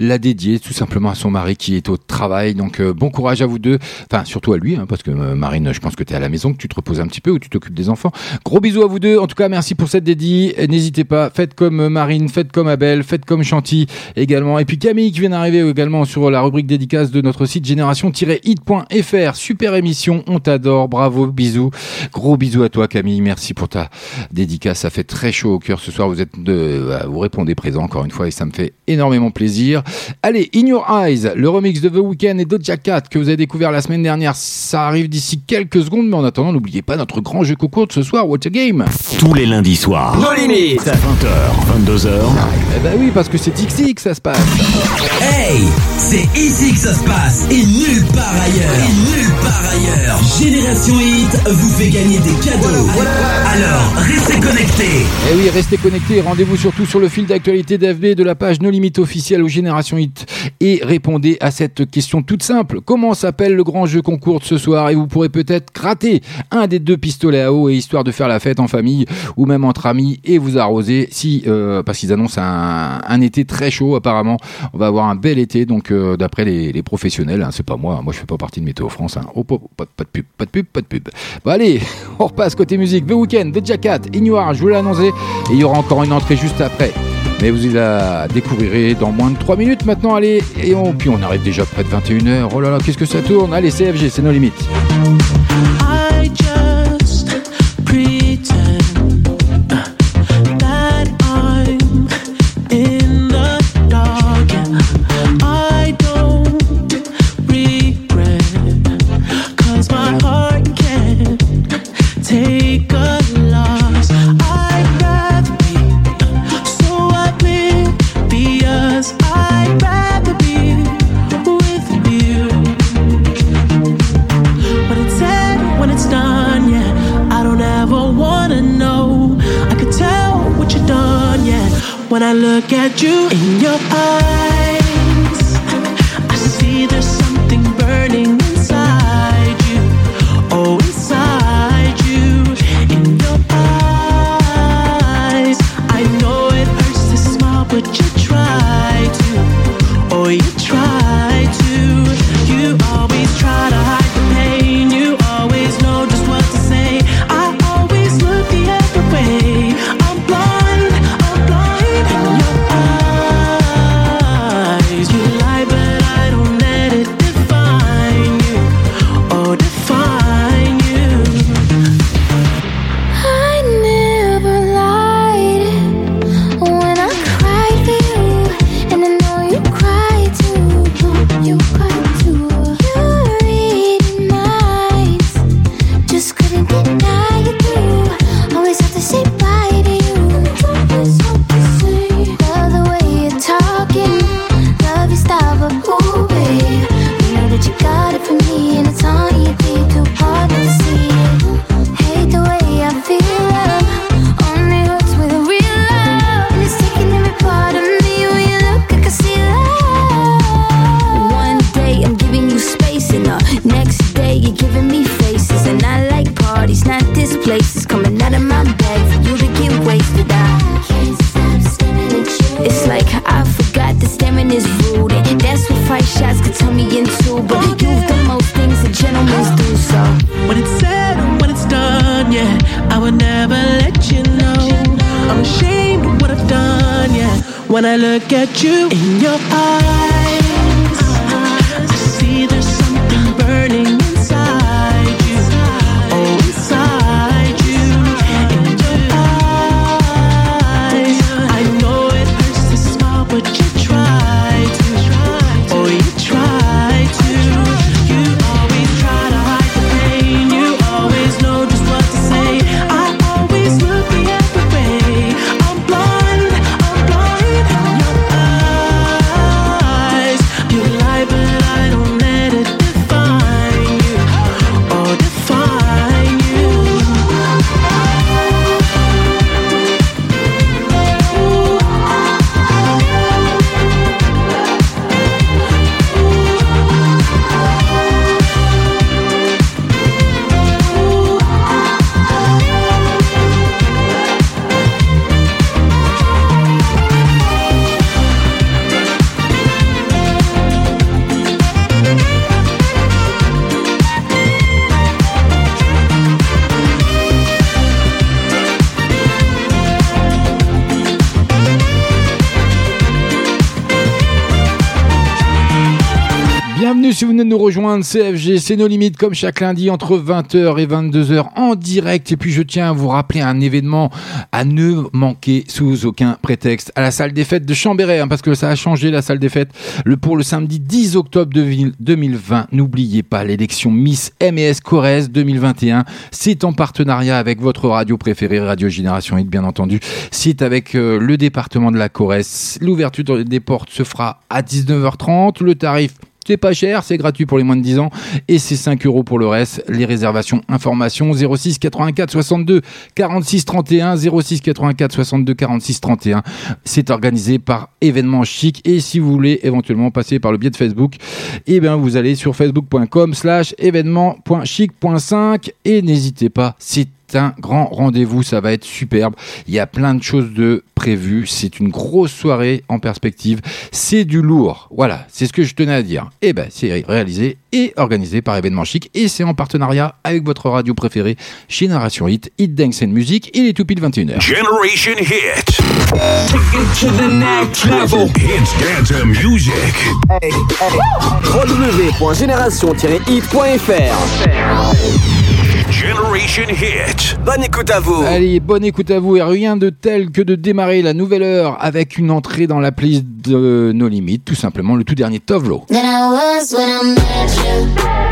l'a dédié tout simplement à son mari qui est au travail. Donc euh, bon courage à vous deux. Enfin, surtout à lui, hein, parce que euh, Marine, je pense que tu es à la maison, que tu te reposes un petit peu ou tu t'occupes des enfants. Gros bisous à vous deux. En tout cas, merci pour cette dédie. N'hésitez pas, faites comme euh, Marine, faites comme Abel, faites comme Chanty également. Et puis Camille qui vient d'arriver également sur la rubrique dédicace de notre site génération-hit.fr. Super émission, on t'adore, bravo, bisous. Gros bisous à toi Camille, merci pour ta dédicace ça fait très chaud au cœur ce soir. Vous êtes de, vous répondez présent encore une fois et ça me fait énormément plaisir. Allez, In Your Eyes, le remix de The Weeknd et Doja Cat que vous avez découvert la semaine dernière, ça arrive d'ici quelques secondes. Mais en attendant, n'oubliez pas notre grand jeu concours de ce soir, What a Game. Tous les lundis soirs. No limites. 20h, 22h. Eh bah oui, parce que c'est que ça se passe. Hey, c'est ici que ça se passe et nulle part ailleurs. Et nulle part ailleurs. Génération Hit vous fait gagner des cadeaux. Alors, restez connectés. Eh oui, restez connectés. Rendez-vous surtout sur le fil d'actualité d'FB de la page No Limite officielle aux Génération Hit et répondez à cette question toute simple. Comment s'appelle le grand jeu concours de ce soir? Et vous pourrez peut-être gratter un des deux pistolets à eau et histoire de faire la fête en famille ou même entre amis et vous arroser si euh, parce qu'ils annoncent un, un été très chaud apparemment. On va avoir un bel été donc euh, d'après les, professionnels. hein, c'est pas moi, moi je fais pas partie de Météo France. Hein. Oh, pas, de pub, pas de pub, pas de pub. Bon allez, on repasse côté musique. The Weeknd, The Jacket, Ignore, je vous l'ai et il y aura encore une entrée juste après. Mais vous la découvrirez dans moins de 3 minutes maintenant. Allez, et on, puis on arrive déjà près de 21h. Oh là là, qu'est-ce que ça tourne? Allez, CFG, c'est nos limites. Bienvenue si vous venez de nous rejoindre, CFG, c'est nos limites comme chaque lundi entre 20h et 22h en direct. Et puis je tiens à vous rappeler un événement à ne manquer sous aucun prétexte à la salle des fêtes de Chambéry, hein, parce que ça a changé la salle des fêtes le, pour le samedi 10 octobre de- 2020. N'oubliez pas l'élection Miss MES Corrèze 2021. C'est en partenariat avec votre radio préférée, Radio Génération Hit bien entendu. C'est avec euh, le département de la Corrèze. L'ouverture des portes se fera à 19h30. Le tarif c'est pas cher, c'est gratuit pour les moins de 10 ans et c'est 5 euros pour le reste. Les réservations, informations 06 84 62 46 31 06 84 62 46 31. C'est organisé par événement chic et si vous voulez éventuellement passer par le biais de Facebook, eh bien vous allez sur facebook.com slash événement.chic.5 et n'hésitez pas, c'est un grand rendez-vous, ça va être superbe. Il y a plein de choses de prévues. C'est une grosse soirée en perspective. C'est du lourd. Voilà, c'est ce que je tenais à dire. Et ben, c'est réalisé et organisé par Événement Chic et c'est en partenariat avec votre radio préférée, Génération Hit, Hit Dance and Music et les toupies de 21h. Generation Hit. Take it to the next level. Hits dance and music. www.génération-hit.fr Generation Hit. Bonne écoute à vous. Allez, bonne écoute à vous et rien de tel que de démarrer la nouvelle heure avec une entrée dans la playlist de nos limites, tout simplement le tout dernier Tovlo. Than I was when I met you.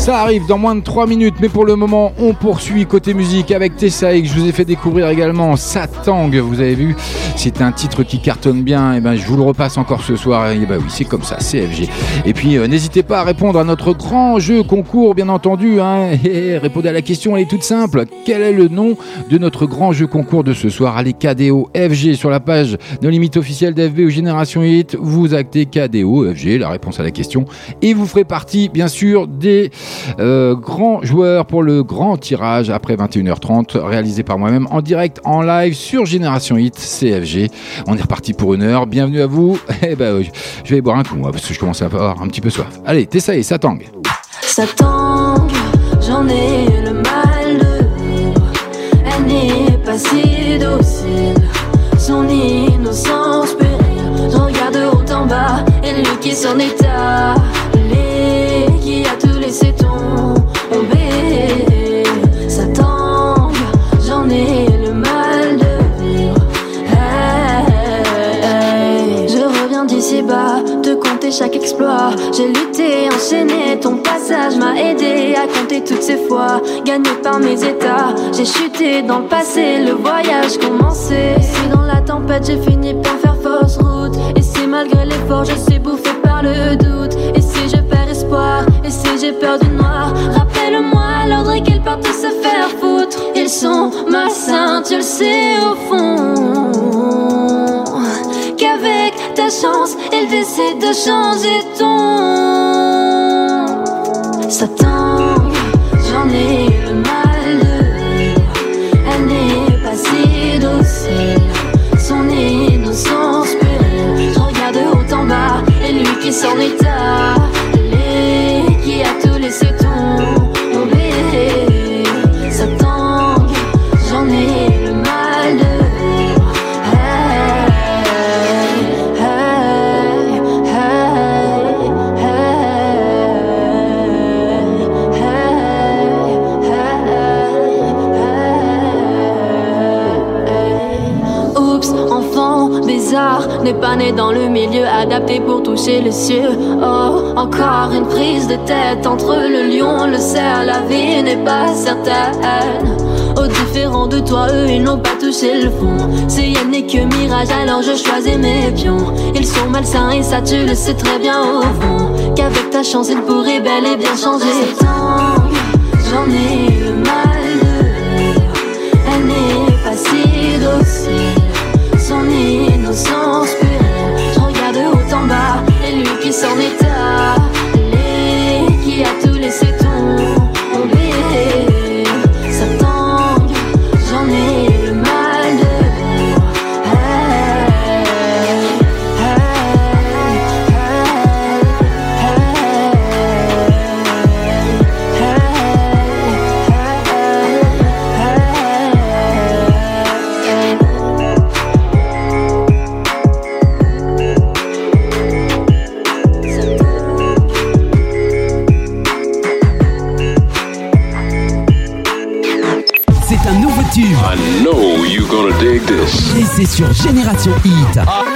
Ça arrive dans moins de 3 minutes, mais pour le moment, on poursuit côté musique avec Tessaï, que je vous ai fait découvrir également Satang. Vous avez vu, c'est un titre qui cartonne bien. Et ben, je vous le repasse encore ce soir. Et ben oui, c'est comme ça, CFG. Et puis, euh, n'hésitez pas à répondre à notre grand jeu concours, bien entendu. Hein. Et répondez à la question, elle est toute simple. Quel est le nom de notre grand jeu concours de ce soir? Allez, KDO FG sur la page de limite officielle d'FB ou Génération Hit. Vous actez KDO FG, la réponse à la question. Et vous ferez partie, bien sûr, des euh, grands joueurs pour le grand tirage après 21h30, réalisé par moi-même en direct, en live sur Génération Hit CFG. On est reparti pour une heure. Bienvenue à vous. Eh ben, je vais boire un coup, moi, parce que je commence à avoir un petit peu soif. Allez, t'essayes, ça tangue. Ça tangue, j'en ai le mal de vivre. Elle n'est pas si docile, son innocence haut en bas, et lui qui s'en est allé, laissé tomber. Ça j'en ai le mal de vivre. Je reviens d'ici bas, te compter chaque exploit. J'ai lutté, enchaîné, ton passage m'a aidé à compter toutes ces fois. Gagné par mes états, j'ai chuté dans le passé, le voyage commencé. Si dans la tempête j'ai fini par faire fausse route, et si malgré l'effort je suis bouffé par le doute, et si je et si j'ai peur du noir, rappelle-moi l'ordre et qu'ils partent se faire foutre. Ils sont malsains, tu le sais au fond qu'avec ta chance, elle décide de changer ton. Ça tangue, j'en ai le mal. Elle n'est pas si docile, son innocence pérille. Je regarde de haut en bas, et lui qui s'en est pas né dans le milieu adapté pour toucher les cieux. Oh, encore une prise de tête entre le lion, le cerf, la vie n'est pas certaine. Au différent de toi, eux, ils n'ont pas touché le fond. C'est n'est que mirage, alors je choisis mes pions. Ils sont malsains et ça, tu le sais très bien au fond. Qu'avec ta chance, ils pourraient bel et bien changer. J'en ai le mal de. Elle n'est pas si docile, son innocence lui qui sur Génération Hit.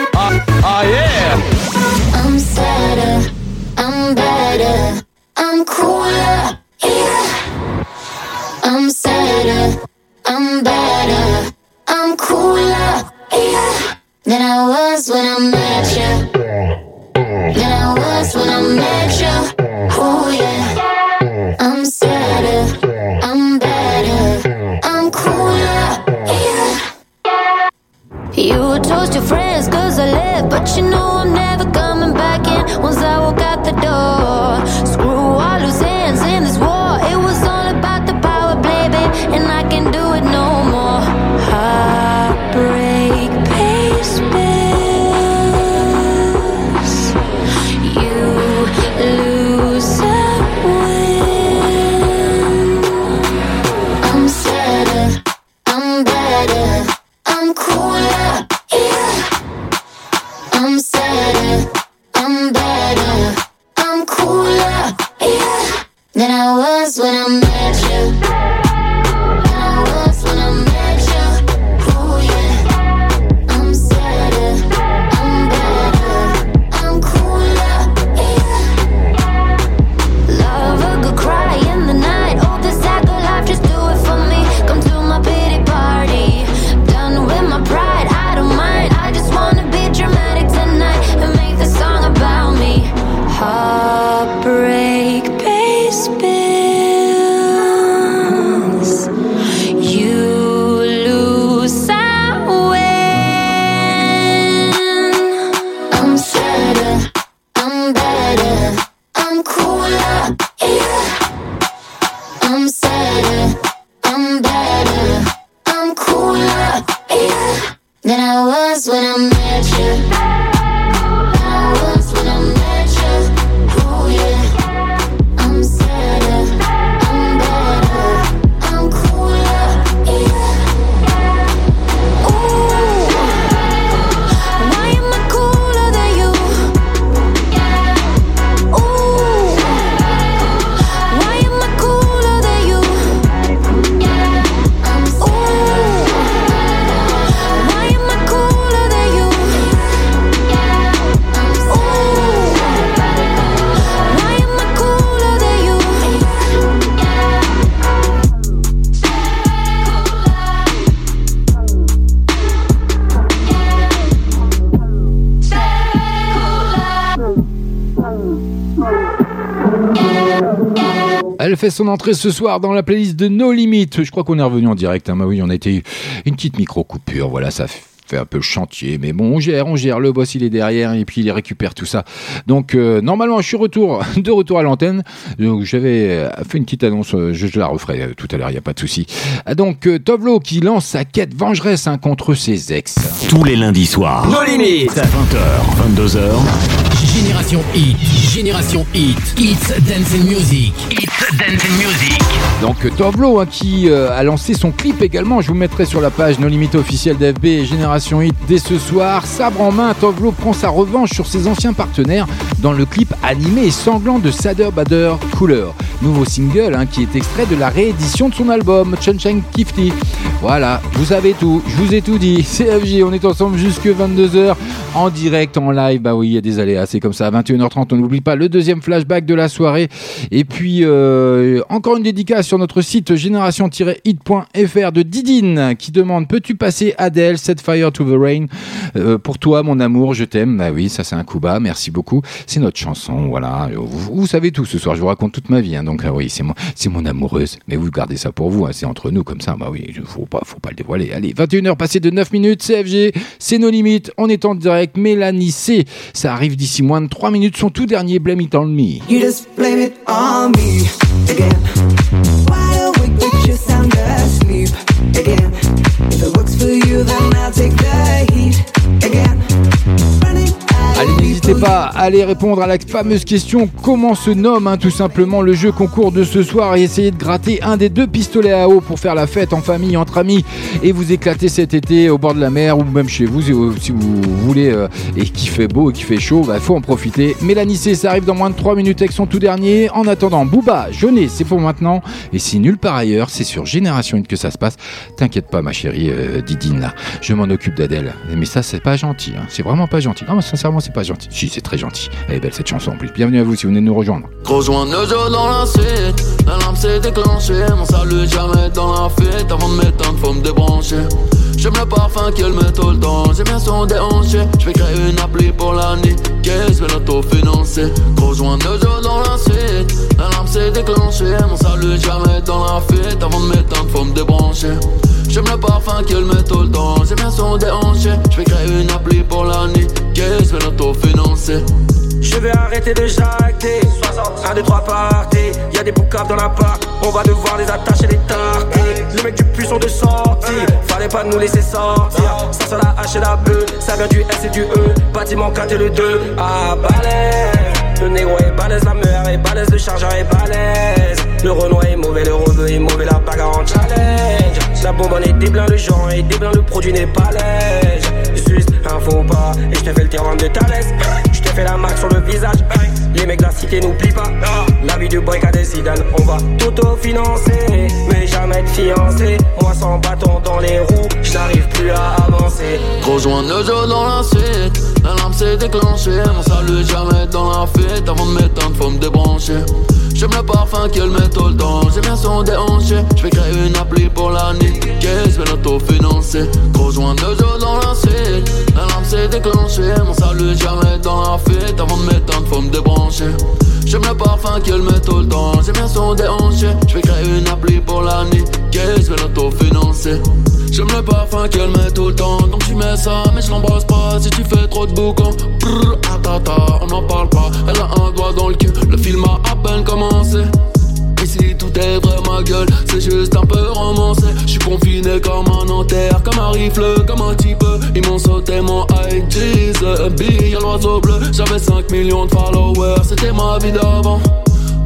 Fait son entrée ce soir dans la playlist de No Limit. Je crois qu'on est revenu en direct. Hein. Bah oui, on a été une petite micro-coupure. Voilà, ça fait un peu le chantier. Mais bon, on gère, on gère. Le boss, il est derrière et puis il récupère tout ça. Donc, euh, normalement, je suis retour, de retour à l'antenne. Donc, j'avais euh, fait une petite annonce. euh, Je, je la referai tout à l'heure, il n'y a pas de souci. Ah, Donc, euh, Tovlo qui lance sa quête vengeresse hein, contre ses ex. Tous les lundis soirs. No Limit. 20h, 22h. Génération Hit, Génération Hit, Hits Dance and Music, Hits Dance and Music. Donc euh, Tovlo hein, qui euh, a lancé son clip également, je vous mettrai sur la page No Limit officielle d'FB et Génération Hit dès ce soir. Sabre en main, Tovlo prend sa revanche sur ses anciens partenaires dans le clip animé et sanglant de Sadder Badder Cooler. Nouveau single hein, qui est extrait de la réédition de son album Sunshine Kifty. Voilà, vous savez tout, je vous ai tout dit. CFG, on est ensemble jusque 22h en direct, en live. Bah oui, il y a des aléas, c'est comme ça. À 21h30, on n'oublie pas le deuxième flashback de la soirée. Et puis, euh, encore une dédicace sur notre site génération-hit.fr de Didine qui demande Peux-tu passer Adele, Set Fire to the Rain? Euh, Pour toi, mon amour, je t'aime. Bah oui, ça c'est un coup bas, merci beaucoup. C'est notre chanson, voilà. Vous, savez tout ce soir, je vous raconte toute ma vie. hein. Donc, ah oui, c'est mon, mon amoureuse. Mais vous gardez ça pour vous, hein, c'est entre nous comme ça. Bah oui, faut pas, faut pas le dévoiler. Allez, 21h passées de 9 minutes, CFG, c'est nos limites. On est en direct. Mélanie C. Ça arrive d'ici moins de 3 minutes. Son tout dernier Blame It On Me. You just blame it on me again. Again? If it works for you, then I'll take the heat again. N'hésitez pas à aller répondre à la fameuse question comment se nomme hein, tout simplement le jeu concours de ce soir et essayer de gratter un des deux pistolets à eau pour faire la fête en famille, entre amis et vous éclater cet été au bord de la mer ou même chez vous si vous, voulez euh, et qu'il fait beau et qu'il fait chaud, il faut en profiter. Mélanie ça arrive dans moins de 3 minutes avec son tout dernier. En attendant, Booba, Jeunet, c'est pour maintenant. Et si nulle part ailleurs, c'est sur Génération 1 que ça se passe. T'inquiète pas, ma chérie euh, Didine, je m'en occupe d'Adèle. Mais ça, c'est pas gentil. hein. C'est vraiment pas gentil. Non, mais sincèrement, c'est pas gentil. Si, c'est très gentil. Elle est belle cette chanson en plus. Bienvenue à vous si vous venez de nous rejoindre. Rejoins nos jours dans la suite, la lampe s'est déclenchée. Mon salut jamais dans la fête. Avant de m'éteindre, faut me débrancher. J'aime le parfum qu'elle met tout le temps. J'aime bien son déhanché. Je vais créer une appli pour la nuit. Qu'est-ce que l'autofinancer? Rejoins nos jours dans la suite, la lampe s'est déclenchée. Mon salut jamais dans la fête. Avant de m'éteindre, faut me débrancher. J'aime le parfum qu'elle met tout le temps. J'aime bien son déhanché. Je vais créer une appli pour la nuit. Qu'est-ce que l'autofinancer? Je vais arrêter de jacter. 1, 2, 3 parties Y'a des boucaves dans la part. On va devoir les attacher les tarter. Le mec du puissant de sortie. Fallait pas nous laisser sortir. Ça sur la H et la B Ça vient du S et du E. Bâtiment 4 et le 2 Ah balèze. Le négro est balèze. La meilleure est balèze. Le chargeur est balèze. Le Renoir est mauvais. Le rebeu est mauvais. La bagarre en challenge. La bonbonne est déblin Le genre est déblin Le produit n'est pas Juste un faux pas Et je te fais le terrain de Thalès Je te fais la marque sur le visage Les mecs de la cité n'oublient pas La vie du boy qu'a On va tout financer Mais jamais de fiancé Moi sans bâton dans les roues Je n'arrive plus à avancer Rejoins nos jours dans la suite, la lampe s'est déclenchée. Mon salut jamais dans la fête. Avant de m'éteindre, faut me débrancher. J'aime le parfum qu'elle met tout le temps. J'aime bien son déhanché. Je vais créer une appli pour la nuit. Qu'est-ce que l'autofinancer? Rejoins nos jours dans la suite, la lampe s'est déclenchée. Mon salut jamais dans la fête. Avant de m'éteindre, faut me débrancher. J'aime le parfum qu'elle met tout le temps. J'aime bien son déhanché. Je vais créer une appli pour la nuit. Qu'est-ce que l'autofinancer? J'aime le parfum qu'elle met tout le temps. Donc tu mets ça, mais je l'embrasse pas. Si tu fais trop de boucan, brrr, atata, on n'en parle pas. Elle a un doigt dans le cul. Le film a à peine commencé. Ici tout est vrai ma gueule, c'est juste un peu romancé. Je suis confiné comme un enterre, comme un rifle, comme un type. Ils m'ont sauté mon IG, the y'a l'oiseau bleu. J'avais 5 millions de followers, c'était ma vie d'avant.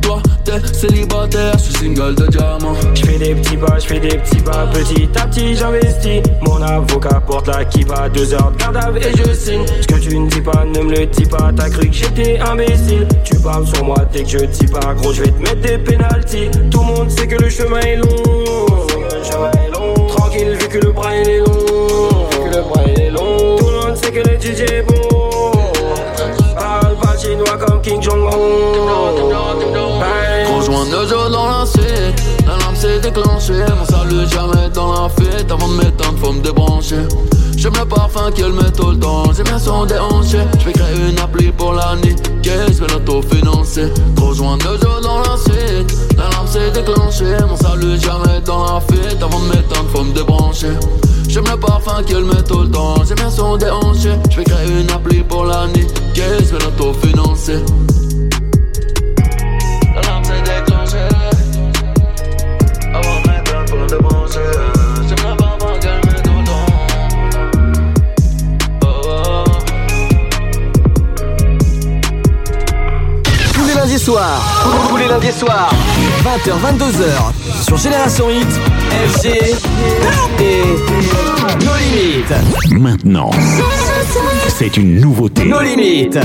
Toi, t'es célibataire, je suis single de diamant. Je fais des petits pas, je fais des petits pas, petit à petit j'investis. Mon avocat porte la kippa, deux heures de garde et je signe. Ce que tu ne dis pas, ne me le dis pas, t'as cru que j'étais imbécile. Tu parles sur moi dès que je dis pas, gros, je vais te mettre des pénalties. Tout le monde sait que le chemin est long. Tranquille, vu que le bras il est long. Vu que le bras est long. Tout le monde sait que le est bon. Chinois comme King Jong-un. Rejoins nos dans la suite, la lampe s'est déclenchée. Mon salut jamais dans la fête. Avant de m'éteindre, faut me débrancher. J'aime le parfum qu'elle met tout le temps. J'aime bien son déhanché. Je vais créer une appli pour la nuit. Qu'est-ce que l'autofinancer? Rejoins nos jours dans la suite, la lampe s'est déclenchée. Mon salut jamais dans la fête. Avant de m'éteindre, faut me débrancher. J'aime le parfum qu'elle met tout le temps. J'aime bien son déhanché. Je vais créer une appli pour la nuit. Qu'est-ce que l'autofinancer? La lampe s'est déclenchée. Avant de m'éteindre, faut me débrancher. Soirs, tous les lundis soirs, 20h, 22h, sur Génération Hit, FG et nos limites. Maintenant, c'est une nouveauté. Nos limites.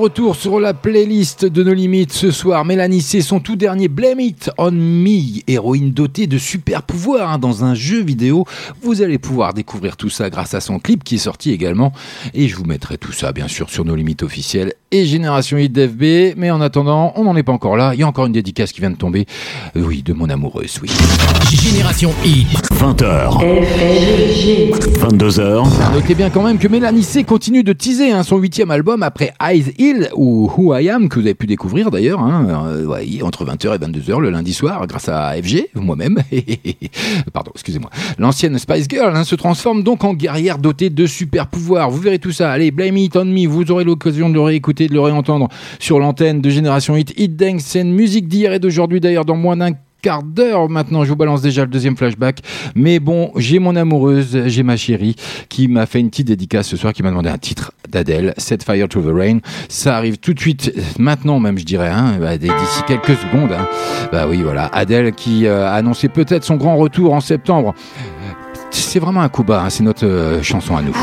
Retour sur la playlist de nos limites ce soir. Mélanie, c'est son tout dernier Blame It on Me, héroïne dotée de super pouvoirs hein, dans un jeu vidéo. Vous allez pouvoir découvrir tout ça grâce à son clip qui est sorti également. Et je vous mettrai tout ça, bien sûr, sur nos limites officielles et Génération Hit d'FB. Mais en attendant, on n'en est pas encore là. Il y a encore une dédicace qui vient de tomber. Euh, Oui, de mon amoureuse, oui. Génération Hit. 20h. 22h. Notez bien quand même que Mélanie C continue de teaser hein, son huitième album après Eyes Ou Who I Am, que vous avez pu découvrir d'ailleurs, hein, euh, entre 20h et 22h le lundi soir, grâce à FG, moi-même. Pardon, excusez-moi. L'ancienne Spice Girl hein, se transforme donc en guerrière dotée de super pouvoirs. Vous verrez tout ça. Allez, Blame It On Me, vous aurez l'occasion de le réécouter, de le réentendre sur l'antenne de Génération Hit. Hit Dance, c'est une musique d'hier et d'aujourd'hui d'ailleurs dans moins d'un quart d'heure maintenant. Je vous balance déjà le deuxième flashback. Mais bon, j'ai mon amoureuse, j'ai ma chérie qui m'a fait une petite dédicace ce soir, qui m'a demandé un titre d'Adèle, Set Fire to the Rain. Ça arrive tout de suite, maintenant même, je dirais, hein, bah, d'ici quelques secondes. hein. Bah oui, voilà. Adèle qui euh, a annoncé peut-être son grand retour en septembre. C'est vraiment un coup bas, hein, c'est notre euh, chanson à nous.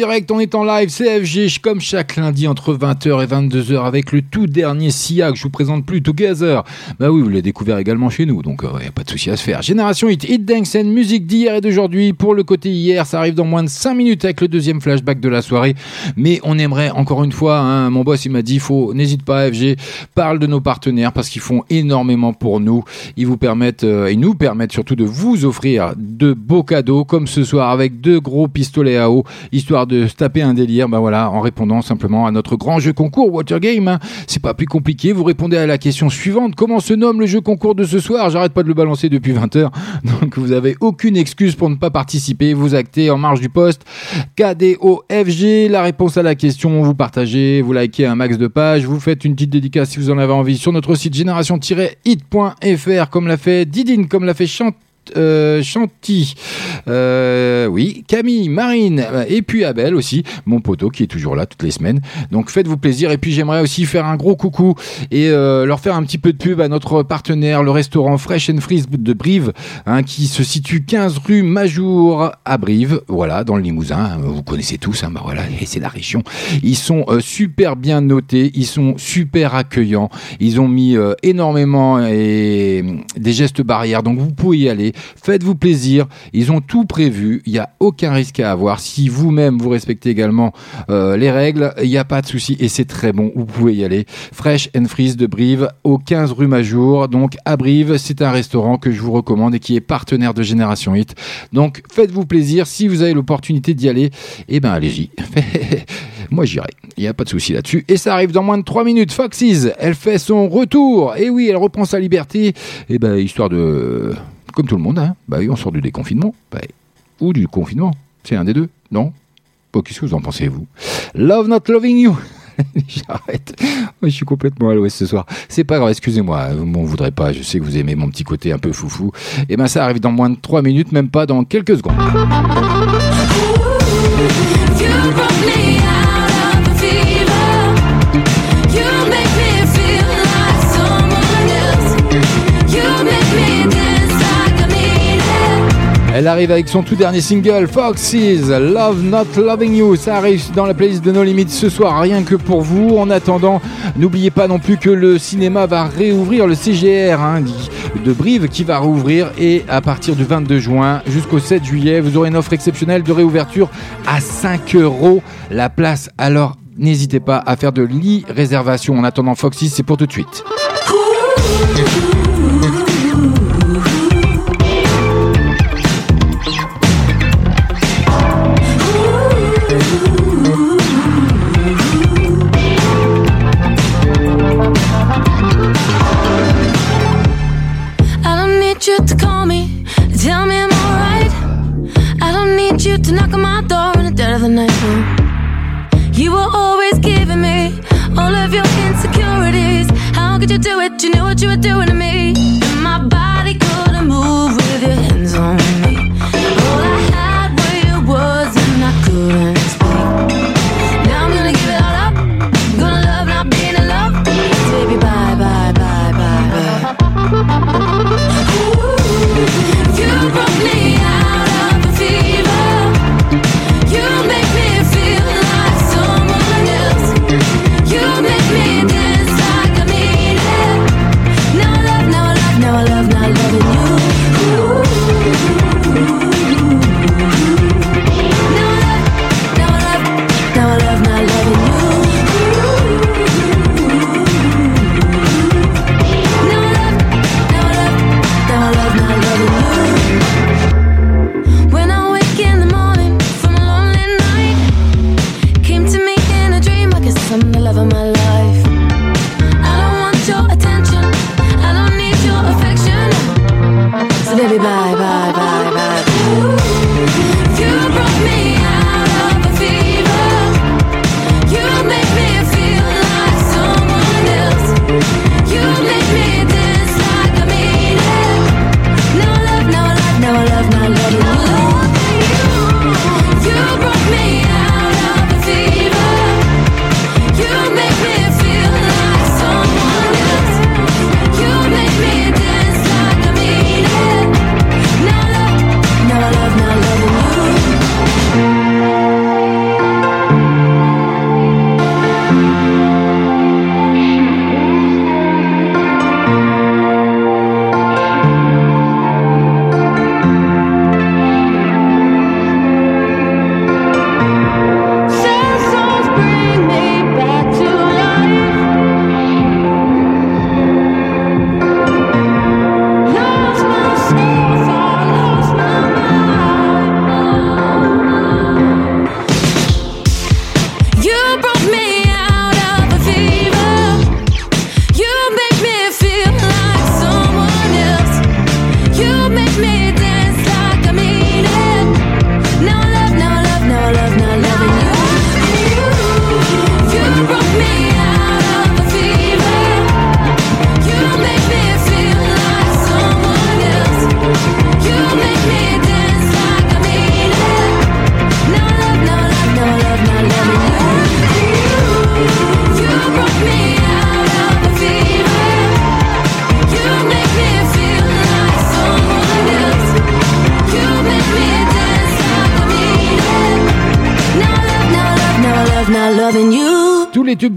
Direct, on est en live, CFG, comme chaque lundi entre 20h et 22h avec le tout dernier SIA que je vous présente plus, Together. Bah oui, vous l'avez découvert également chez nous, donc il n'y a pas de souci à se faire. Génération Hit, Hit Dance musique d'hier et d'aujourd'hui. Pour le côté hier, ça arrive dans moins de 5 minutes avec le deuxième flashback de la soirée. Mais on aimerait encore une fois, hein, mon boss il m'a dit, faut, n'hésite pas FG, parle de nos partenaires parce qu'ils font énormément pour nous. Ils vous permettent, euh, ils nous permettent surtout de vous offrir de beaux cadeaux comme ce soir avec deux gros pistolets à eau histoire de se taper un délire, ben voilà, en répondant simplement à notre grand jeu concours Water Game. hein. C'est pas plus compliqué. Vous répondez à la question suivante comment se nomme le jeu concours de ce soir? J'arrête pas de le balancer depuis 20 heures, donc vous avez aucune excuse pour ne pas participer. Vous actez en marge du poste KDOFG la réponse à la question. Vous partagez, vous likez un max de pages, vous faites une petite dédicace si vous en avez envie sur notre site génération-hit.fr comme l'a fait Didine, comme l'a fait Chant euh, Chanty, euh, oui, Camille, Marine, euh, et puis Abel aussi, mon poteau qui est toujours là toutes les semaines. Donc faites-vous plaisir. Et puis j'aimerais aussi faire un gros coucou et euh, leur faire un petit peu de pub à notre partenaire, le restaurant Fresh and Freeze de Brive, hein, qui se situe 15 rue Majour à Brive, voilà, dans le Limousin. Vous connaissez tous, hein, bah voilà, c'est la région. Ils sont super bien notés, ils sont super accueillants, ils ont mis énormément et, des gestes barrières. Donc vous pouvez y aller. Faites-vous plaisir. Ils ont tout prévu. Il n'y a aucun risque à avoir. Si vous-même vous respectez également euh, les règles, il n'y a pas de souci et c'est très bon. Vous pouvez y aller. Fresh and Freeze de Brive au 15 rue Majour. Donc à Brive, c'est un restaurant que je vous recommande et qui est partenaire de Génération Hit. Donc faites-vous plaisir. Si vous avez l'opportunité d'y aller, eh ben allez-y. Moi j'irai. Il n'y a pas de souci là-dessus. Et ça arrive dans moins de 3 minutes. Foxys, elle fait son retour. Et oui, elle reprend sa liberté. Et ben histoire de... Comme tout le monde, hein. Bah on sort du déconfinement. Bah, ou du confinement. C'est un des deux, non Qu'est-ce que vous en pensez, vous? Love Not Loving You J'arrête. Je suis complètement à l'ouest ce soir. C'est pas grave, excusez-moi. Vous m'en voudrez pas. Je sais que vous aimez mon petit côté un peu foufou. Et ben, ça arrive dans moins de 3 minutes, même pas dans quelques secondes. Elle arrive avec son tout dernier single, Foxes, Love Not Loving You. Ça arrive dans la playlist de No Limits ce soir, rien que pour vous. En attendant, n'oubliez pas non plus que le cinéma va réouvrir, le CGR hein, de Brive qui va rouvrir. Et à partir du 22 juin jusqu'au 7 juillet, vous aurez une offre exceptionnelle de réouverture à 5 euros la place. Alors, n'hésitez pas à faire de l'e-réservation. En attendant, Foxes, c'est pour tout de suite. I you to knock on my door in the dead of the night. You were always giving me all of your insecurities. How could you do it? You knew what you were doing to me. And my body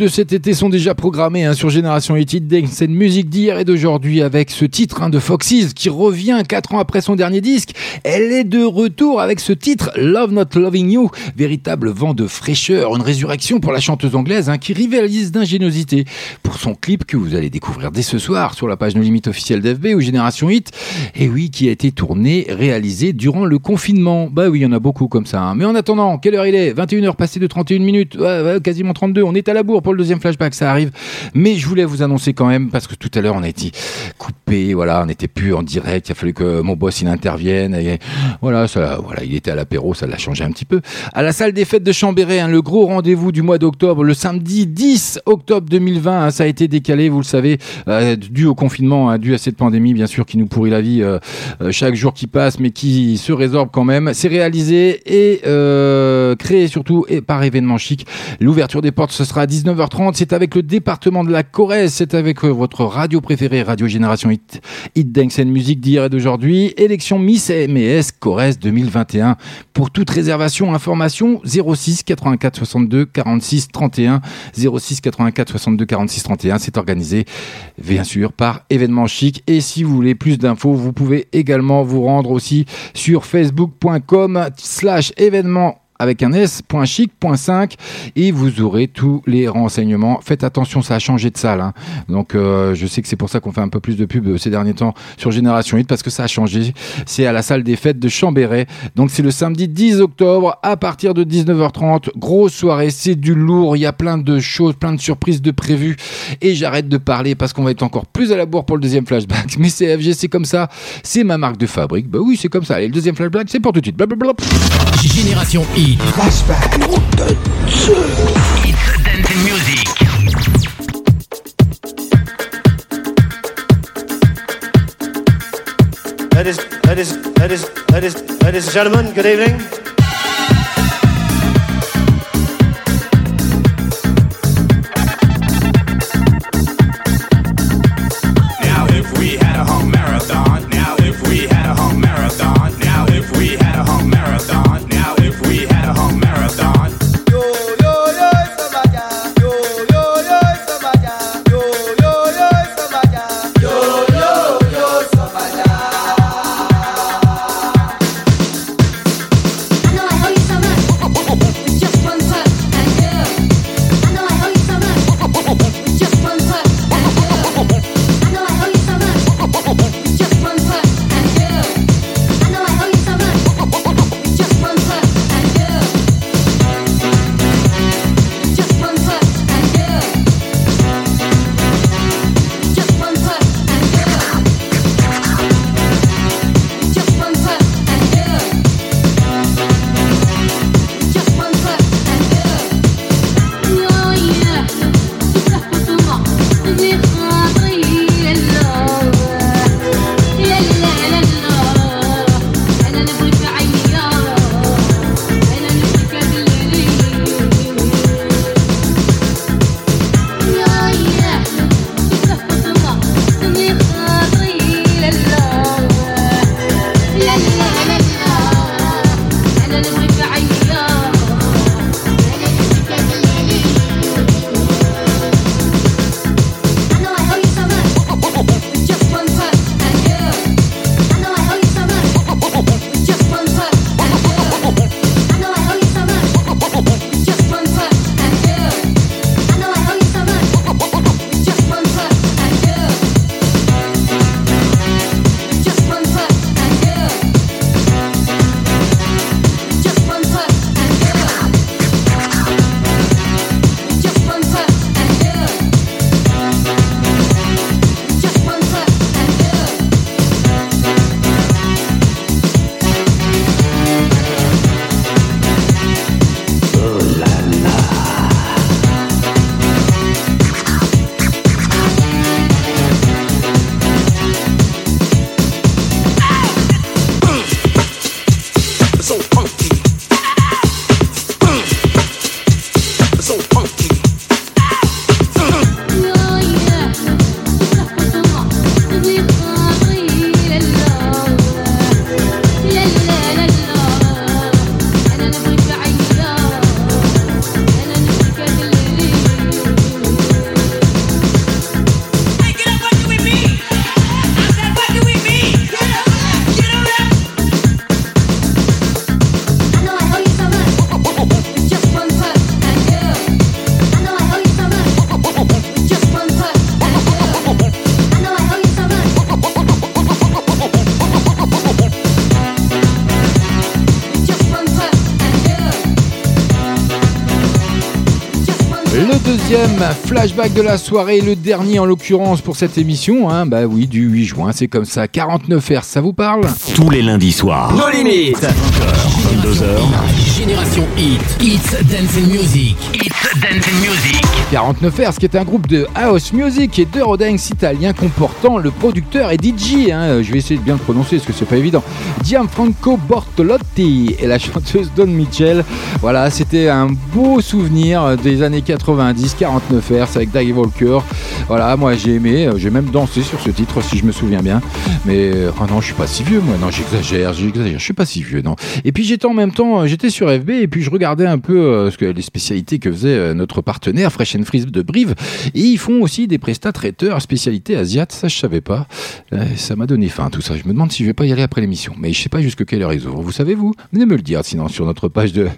de cet été sont déjà programmés hein, sur Génération Dance. C'est une musique d'hier et d'aujourd'hui avec ce titre hein, de Foxys qui revient 4 ans après son dernier disque. Elle est de retour avec ce titre Love Not Loving You, véritable vent de fraîcheur, une résurrection pour la chanteuse anglaise hein, qui rivalise d'ingéniosité pour son clip que vous allez découvrir dès ce soir sur la page No Limite officielle d'FB ou Génération Hit. Et oui, qui a été tourné, réalisé durant le confinement. Bah oui, il y en a beaucoup comme ça. hein. Mais en attendant, quelle heure il est? 21h passées de 31 minutes, ouais, ouais, quasiment 32. On est à la bourre pour le deuxième flashback, ça arrive. Mais je voulais vous annoncer quand même, parce que tout à l'heure on a été coupé, voilà, on n'était plus en direct, il a fallu que mon boss il intervienne. Et voilà, ça, voilà, il était à l'apéro, ça l'a changé un petit peu. À la salle des fêtes de Chambéry, hein, le gros rendez-vous du mois d'octobre, le samedi 10 octobre 2020, hein, ça a été décalé, vous le savez, euh, dû au confinement, hein, dû à cette pandémie, bien sûr, qui nous pourrit la vie euh, euh, chaque jour qui passe, mais qui se résorbe quand même. C'est réalisé et créé surtout et par événement chic. L'ouverture des portes, ce sera à 19h30. C'est avec le département de la Corrèze, c'est avec euh, votre radio préférée, Radio Génération Hit, Hit Dance and Music d'hier et d'aujourd'hui. Élection Miss MES Corrèze 2021. Pour toute réservation, information 06 84 62 46 31. 06 84 62 46 31. C'est organisé, bien sûr, par événement chic. Et si vous voulez plus d'infos, vous pouvez également vous rendre aussi sur facebook.com slash événement avec un s.chic.5 et vous aurez tous les renseignements. Faites attention, ça a changé de salle. hein. Donc euh, je sais que c'est pour ça qu'on fait un peu plus de pub euh, ces derniers temps sur Génération 8 parce que ça a changé. C'est à la salle des fêtes de Chambéry. Donc c'est le samedi 10 octobre à partir de 19h30. Grosse soirée, c'est du lourd. Il y a plein de choses, plein de surprises de prévues. Et j'arrête de parler parce qu'on va être encore plus à la bourre pour le deuxième flashback. Mais c'est FG, c'est comme ça. C'est ma marque de fabrique. Bah oui, c'est comme ça. Allez, le deuxième flashback, c'est pour tout de suite. Blablabla. Génération Hit. Flashback. Hit Dance Music. Ladies, ladies, ladies, ladies, ladies and gentlemen, good evening. Flashback de la soirée, le dernier en l'occurrence pour cette émission. Hein, bah oui, du 8 juin, c'est comme ça. 49 Hz, ça vous parle? Tous les lundis soirs. Nos limites 22h. Génération Hit. Hits Dance and Music. Hits Dance and Music. 49 Hz, qui est un groupe de house music et d'eurodance italien comportant le producteur et DJ, hein, je vais essayer de bien le prononcer parce que c'est pas évident, Gianfranco Bortolotti et la chanteuse Don Mitchell. Voilà, c'était un beau souvenir des années 90, 49 Hz avec Dave Walker. Voilà, moi j'ai aimé, euh, j'ai même dansé sur ce titre si je me souviens bien. Mais euh, oh non, je suis pas si vieux, moi. Non, j'exagère, j'exagère. Je suis pas si vieux, non. Et puis j'étais en même temps, euh, j'étais sur FB et puis je regardais un peu ce que les spécialités que faisait notre partenaire Fresh and Freeze de Brive. Et ils font aussi des prestats traiteurs spécialité asiate. Ça, je savais pas. Ça m'a donné faim tout ça. Je me demande si je vais pas y aller après l'émission. Mais je sais pas jusque quelle heure ils ouvrent. Vous savez vous? Venez me le dire. Sinon sur notre page de,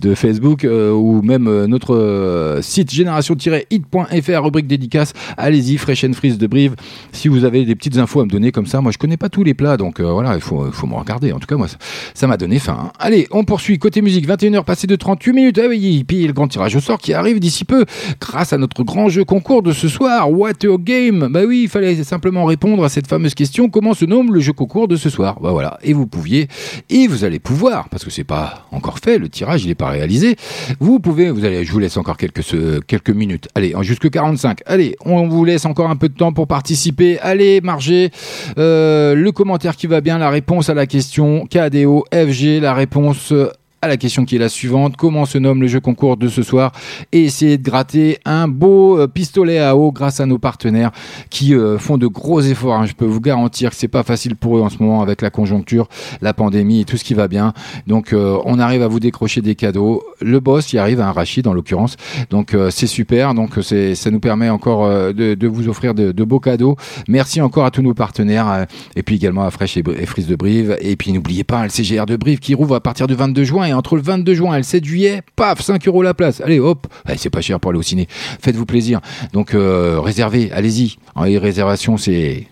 de Facebook ou même notre site génération-hit.fr rubrique dédicace. Allez-y, Fresh and de Brive. Si vous avez des petites infos à me donner comme ça, moi je connais pas tous les plats, donc euh, voilà, il faut, faut me regarder. En tout cas, moi, ça- m'a donné faim. Allez, on poursuit. Côté musique, 21h passé de 38 minutes. Ah oui, puis le grand tirage au sort qui arrive d'ici peu, grâce à notre grand jeu concours de ce soir, What a Game. Bah oui, il fallait simplement répondre à cette fameuse question comment se nomme le jeu concours de ce soir? Bah voilà, et vous pouviez, et vous allez pouvoir, parce que c'est pas encore fait, le tirage il est pas réalisé. Vous pouvez, vous allez, je vous laisse encore quelques quelques minutes. Allez, jusque 45. Allez, on vous laisse encore un peu de temps pour participer. Allez, margez euh, le commentaire qui va bien, la réponse à la question KDO FG, la réponse euh, à la question qui est la suivante. Comment se nomme le jeu concours de ce soir Et essayer de gratter un beau euh, pistolet à eau grâce à nos partenaires qui euh, font de gros efforts. hein. Je peux vous garantir que c'est pas facile pour eux en ce moment avec la conjoncture, la pandémie et tout ce qui va bien. Donc euh, on arrive à vous décrocher des cadeaux. Le boss y arrive, un Rachid en l'occurrence. Donc c'est super. Donc ça nous permet encore de, vous offrir de, beaux cadeaux. Merci encore à tous nos partenaires et puis également à Fresh et, Frise de Brive. Et puis n'oubliez pas le CGR de Brive qui rouvre à partir du 22 juin entre le 22 juin et le 7 juillet, paf, 5 euros la place. Allez hop, c'est pas cher pour aller au ciné. Faites-vous plaisir. Donc euh, réservez, allez-y. En les réservations c'est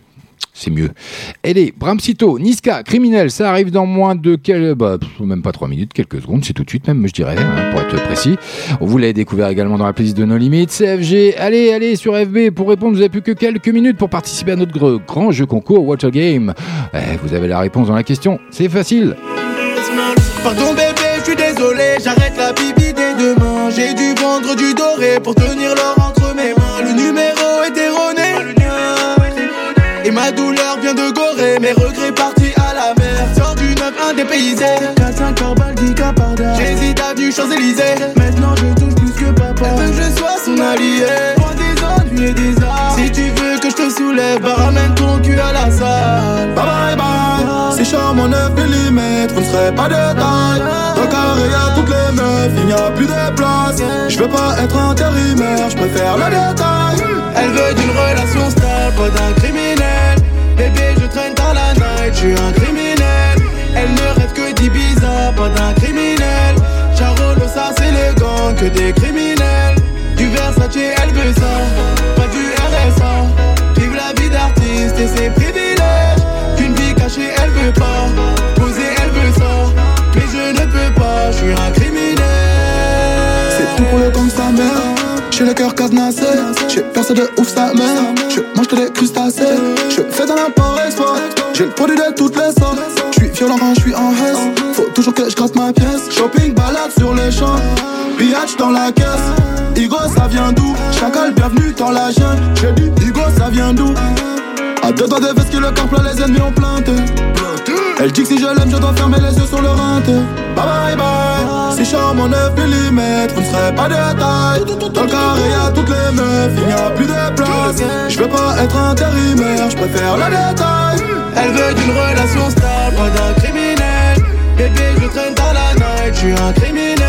c'est mieux. Allez, Bramsito, Niska, criminel, ça arrive dans moins de quel, bah, même pas 3 minutes, quelques secondes, c'est tout de suite même, je dirais, hein, pour être précis. Vous l'avez découvert également dans la playlist de No Limites, CFG. Allez, allez sur FB pour répondre, vous avez plus que quelques minutes pour participer à notre gr- grand jeu concours Water Game. Eh, vous avez la réponse dans la question, c'est facile. Pardon pour tenir l'or entre mes mains. Le numéro est erroné. Et ma douleur vient de Gorée, mes regrets partis à la mer. Sors du 9-1 dépaysé. 4-5 heures baldi caparda. J'hésite avenue Champs-Élysées. Maintenant je touche plus que papa. Elle veut que je sois son allié? Loin des ennuis et des arts. Si tu veux que je te soulève, bah ramène ton cul à la salle. Bye bye bye. Charme en 9 mm, vous ne serez pas de taille. Dans le carré y'a toutes les meufs, il n'y a plus de place. Je veux pas être intérimaire, je préfère le détail. Elle veut d'une relation stable, pas d'un criminel. Bébé, je traîne dans la night, je suis un criminel. Elle ne rêve que d'Ibiza, pas d'un criminel. Charolo, ça c'est les gangs, que des criminels. Du Versace, elle veut pas du RSA. Vive la vie d'artiste et ses privilèges. Elle veut pas. Poser, elle veut ça. Mais je ne peux pas, je suis un criminel. C'est tout pour le de sa mère. J'ai le cœur cadenassé. J'ai percé de ouf sa mère. Je mange que des crustacés. Je fais dans l'import-export. J'ai le produit de toutes les sortes. Je suis violent quand je suis en hesse. Faut toujours que je gratte ma pièce. Shopping, balade sur les champs. Pillage dans la caisse. Igo, ça vient d'où? Chacal, bienvenue dans la jungle. J'ai dit, Igo, ça vient d'où? À deux doigts de veste que le corps plein, les ennemis ont planté. Elle dit que si je l'aime, je dois fermer les yeux sur le rinté. Bye bye bye. Si charme en 9 mm, vous ne serez pas de taille. Dans le carré, y'a toutes les meufs, il n'y a plus de place. Je veux pas être intérimaire, je préfère le détail. Elle veut d'une relation stable, pas d'un criminel. Bébé, je traîne dans la night, je suis un criminel.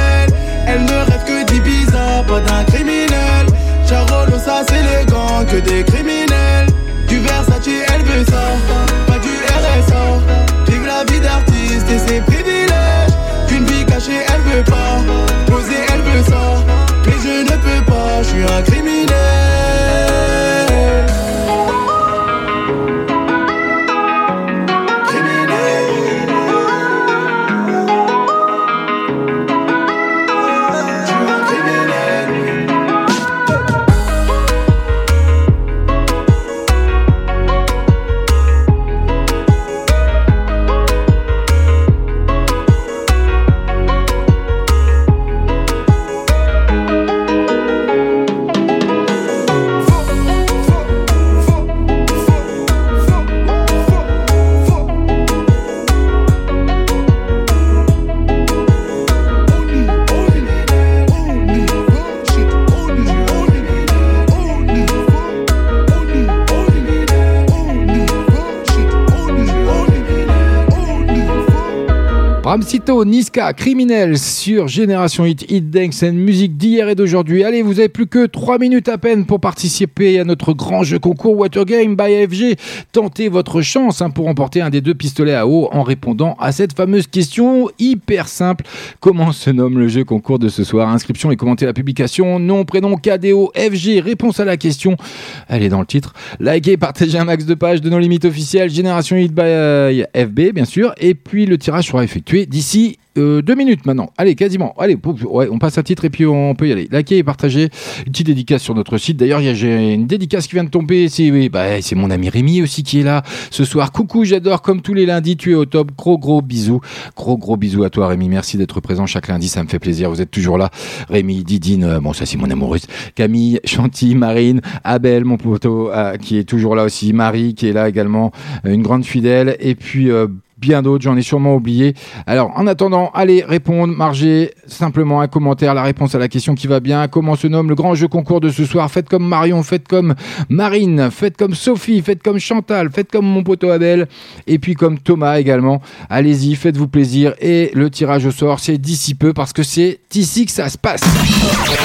Ramsito, Niska, Criminel sur Génération Hit, Hit Dance and musique d'hier et d'aujourd'hui. Allez, vous avez plus que 3 minutes à peine pour participer à notre grand jeu concours Water Game by AFG. Tentez votre chance hein, pour remporter un des deux pistolets à eau en répondant à cette fameuse question hyper simple. Comment se nomme le jeu concours de ce soir? Inscription et commenter la publication. Nom, prénom, KDO, FG. Réponse à la question. Elle est dans le titre. Likez, partagez un max de pages de nos limites officielles. Génération Hit by euh, FB, bien sûr. Et puis le tirage sera effectué d'ici euh, deux minutes maintenant. Allez, quasiment. Allez, on passe à titre et puis on peut y aller. Likez et partagez. Une petite dédicace sur notre site. D'ailleurs, j'ai une dédicace qui vient de tomber. Bah, c'est mon ami Rémi aussi qui est là ce soir. Coucou, j'adore comme tous les lundis. Tu es au top. Gros, gros bisous. Gros, gros bisous à toi, Rémi. Merci d'être présent chaque lundi. Ça me fait plaisir. Vous êtes toujours là. Rémi, Didine, euh, bon, ça c'est mon amoureuse. Camille, Chanty, Marine, Abel, mon poteau, euh, qui est toujours là aussi. Marie, qui est là également. une grande fidèle. Et puis, bien d'autres, j'en ai sûrement oublié. Alors, en attendant, allez répondre, margez simplement un commentaire, la réponse à la question qui va bien. Comment se nomme le grand jeu concours de ce soir? Faites comme Marion, faites comme Marine, faites comme Sophie, faites comme Chantal, faites comme mon poteau Abel, et puis comme Thomas également. Allez-y, faites-vous plaisir. Et le tirage au sort, c'est d'ici peu parce que c'est ici que ça se passe.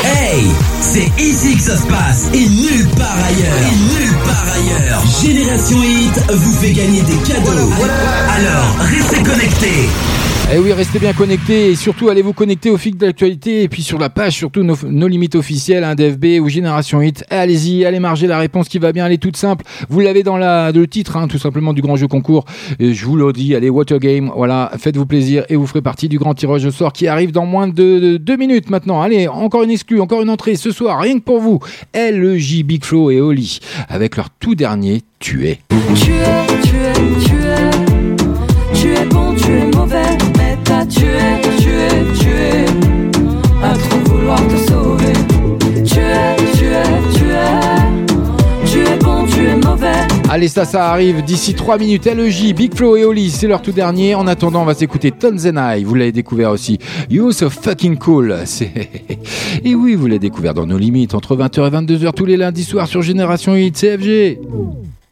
Hey, c'est ici que ça se passe et nulle part ailleurs. Et nulle part ailleurs. Génération Hit vous fait gagner des cadeaux. Alors, restez connectés. Eh oui, restez bien connectés et surtout allez vous connecter au fil de l'actualité et puis sur la page surtout nos, nos limites officielles, hein, DFB ou Génération Hit. Allez-y, allez marger la réponse qui va bien, elle est toute simple. Vous l'avez dans la, le titre, hein, tout simplement du grand jeu concours. Et je vous le dis, allez Water Game, voilà, faites-vous plaisir et vous ferez partie du grand tirage au sort qui arrive dans moins de, de deux minutes maintenant. Allez, encore une exclue, encore une entrée ce soir, rien que pour vous. LJ Big Flo et Oli avec leur tout dernier tué. Tu es, tu es, tu es. Tu T'as tué, tu es, tu es. À trop vouloir te sauver. Tu es, tu es, tu es. Tu es bon, tu es mauvais. Allez, ça, ça arrive d'ici 3 minutes. LEJ, Big Flo et Oli, c'est leur tout dernier. En attendant, on va s'écouter Tons and I. Vous l'avez découvert aussi. You so fucking cool. Et oui, vous l'avez découvert dans nos limites entre 20h et 22h tous les lundis soirs sur Génération Hit CFG.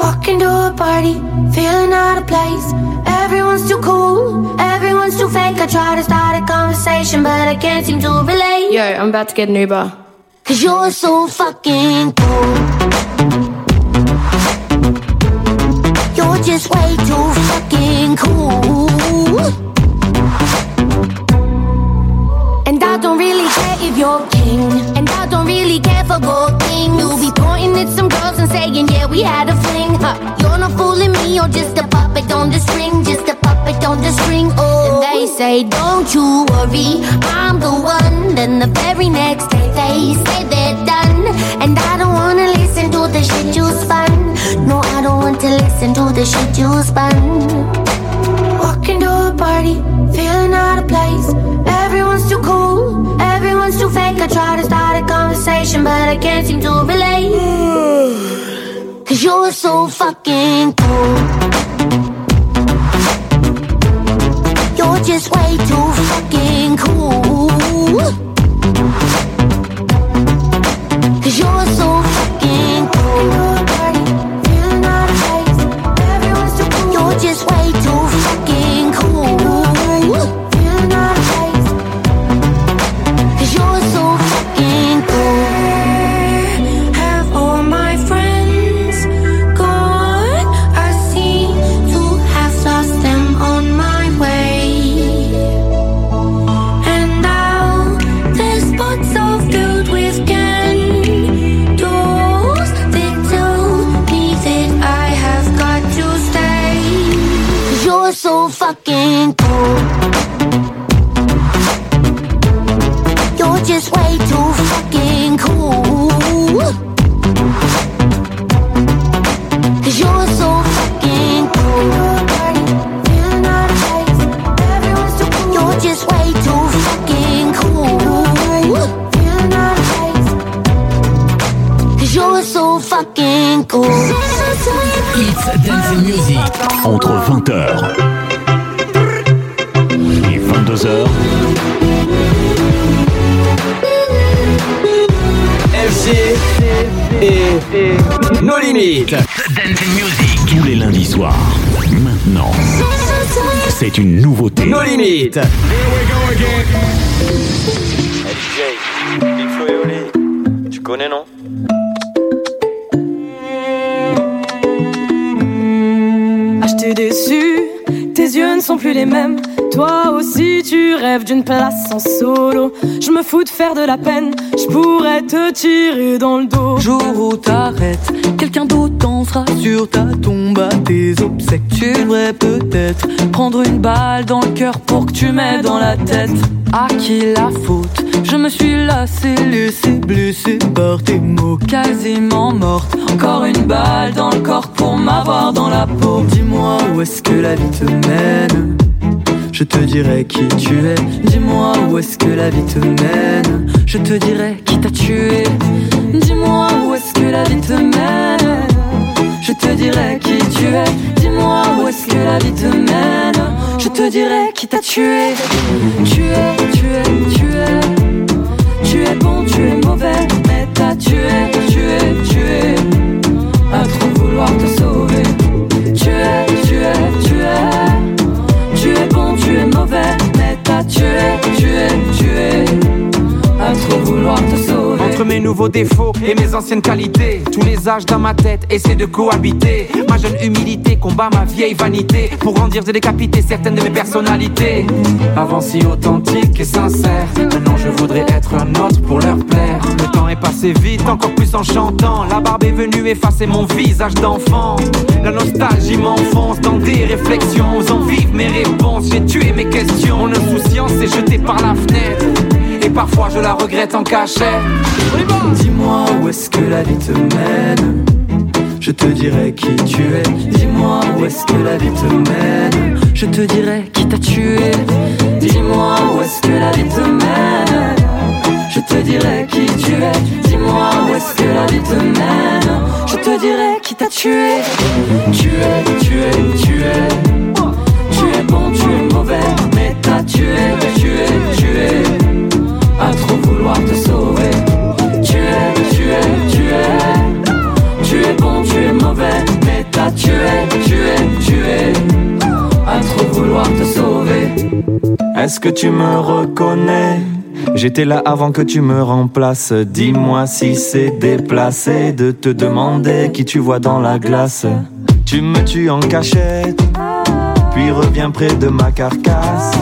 Walk into a party, feeling out of place. Everyone's too cool, everyone's too fake. I try to start a conversation, but I can't seem to relate. Yo, I'm about to get an Uber. Cause you're so fucking cool. You're just way too fucking cool. And I don't really care you're king. And I don't really care for gold things. You'll be pointing at some girls and saying, yeah, we had a fling. Huh. You're not fooling me, you're just a puppet on the string. Just a puppet on the string. Oh, and they say, don't you worry, I'm the one. Then the very next day they say they're done. And I don't wanna listen to the shit you spun. No, I don't want to listen to the shit you spun. walking to a party, feeling out of place. Everyone's too cool, too fake. I try to start a conversation, but I can't seem to relate. Cause you're so fucking cool. You're just way too fucking cool. fucking cool. You're just way too fucking cool. Fucking cool. It's Dancing Music. Entre 20h 22h, FG et nos limites. Dance and Music. Tous les lundis soirs. Maintenant, c'est une nouveauté. Nos limites. DJ, Big Flo et Oli, tu connais non? Ah, je t'ai déçu, tes yeux ne sont plus les mêmes. Toi aussi, tu rêves d'une place en solo. Je me fous de faire de la peine, je pourrais te tirer dans le dos. Jour où t'arrêtes, quelqu'un d'autre dansera sur ta tombe à tes obsèques. Tu devrais peut-être prendre une balle dans le cœur pour que tu m'aides dans la tête. À qui la faute? Je me suis lassé, laissé blessé par tes mots, quasiment morte. Encore une balle dans le corps pour m'avoir dans la peau. Dis-moi où est-ce que la vie te mène? Je te dirai qui tu es. Dis-moi où est-ce que la vie te mène. Je te dirai qui t'a tué. Dis-moi où est-ce que la vie te mène. Je te dirai qui tu es. Dis-moi où est-ce que la vie te mène. Je te dirai qui t'a tué. Tu es, tu es, tu es. Tu es bon, tu es mauvais. Mais t'as tué, tu es, tu es. À trop vouloir te Entre mes nouveaux défauts et mes anciennes qualités, tous les âges dans ma tête essaient de cohabiter. Ma jeune humilité combat ma vieille vanité pour grandir et décapiter certaines de mes personnalités. Avant si authentique et sincère, maintenant je voudrais être un autre pour leur plaire. Le temps est passé vite, encore plus enchantant. La barbe est venue effacer mon visage d'enfant. La nostalgie m'enfonce dans des réflexions, osant vivre mes réponses. J'ai tué mes questions, mon insouciance est jetée par la fenêtre. Parfois je la regrette en cachette. Dis-moi où est-ce que la vie te mène. Je te dirai qui tu es. Dis-moi où est-ce que la vie te mène. Je te dirai qui t'a tué. Dis-moi où est-ce que la vie te mène. Je te dirai qui tu es. Dis-moi où est-ce que la vie te mène. Je te dirai qui t'a tué. Tu es, tu es, tu es. Tu es bon, tu es mauvais. Mais t'as tué, tu es, tu es. À trop vouloir te sauver. Tu es, tu es, tu es. Tu es bon, tu es mauvais. Mais t'as tué, tu es, tu es. À trop vouloir te sauver. Est-ce que tu me reconnais? J'étais là avant que tu me remplaces. Dis-moi si c'est déplacé de te demander qui tu vois dans la glace. Tu me tues en cachette, puis reviens près de ma carcasse.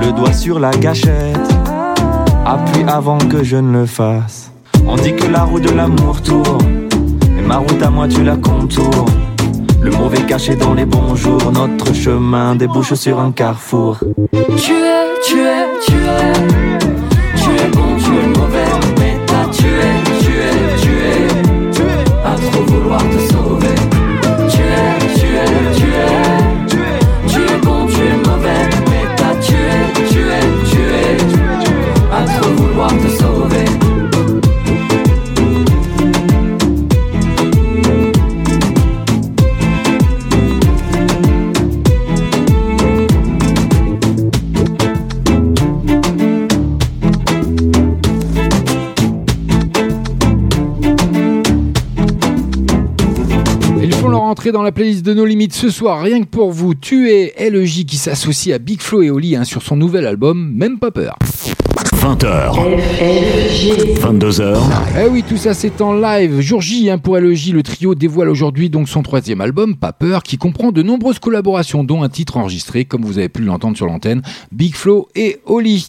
Le doigt sur la gâchette, appuie avant que je ne le fasse. On dit que la roue de l'amour tourne, mais ma route à moi tu la contours. Le mauvais caché dans les bons jours, notre chemin débouche sur un carrefour. Tu es, tu es, tu es. Entrée dans la playlist de nos limites ce soir, rien que pour vous. Tu es LEJ qui s'associe à Big Flo et Oli hein, sur son nouvel album, Même pas peur. 20h, 22h, Eh oui, tout ça c'est en live. Jour J hein, pour LEJ, le trio dévoile aujourd'hui donc son troisième album, Pas peur, qui comprend de nombreuses collaborations, dont un titre enregistré, comme vous avez pu l'entendre sur l'antenne, Big Flo et Oli.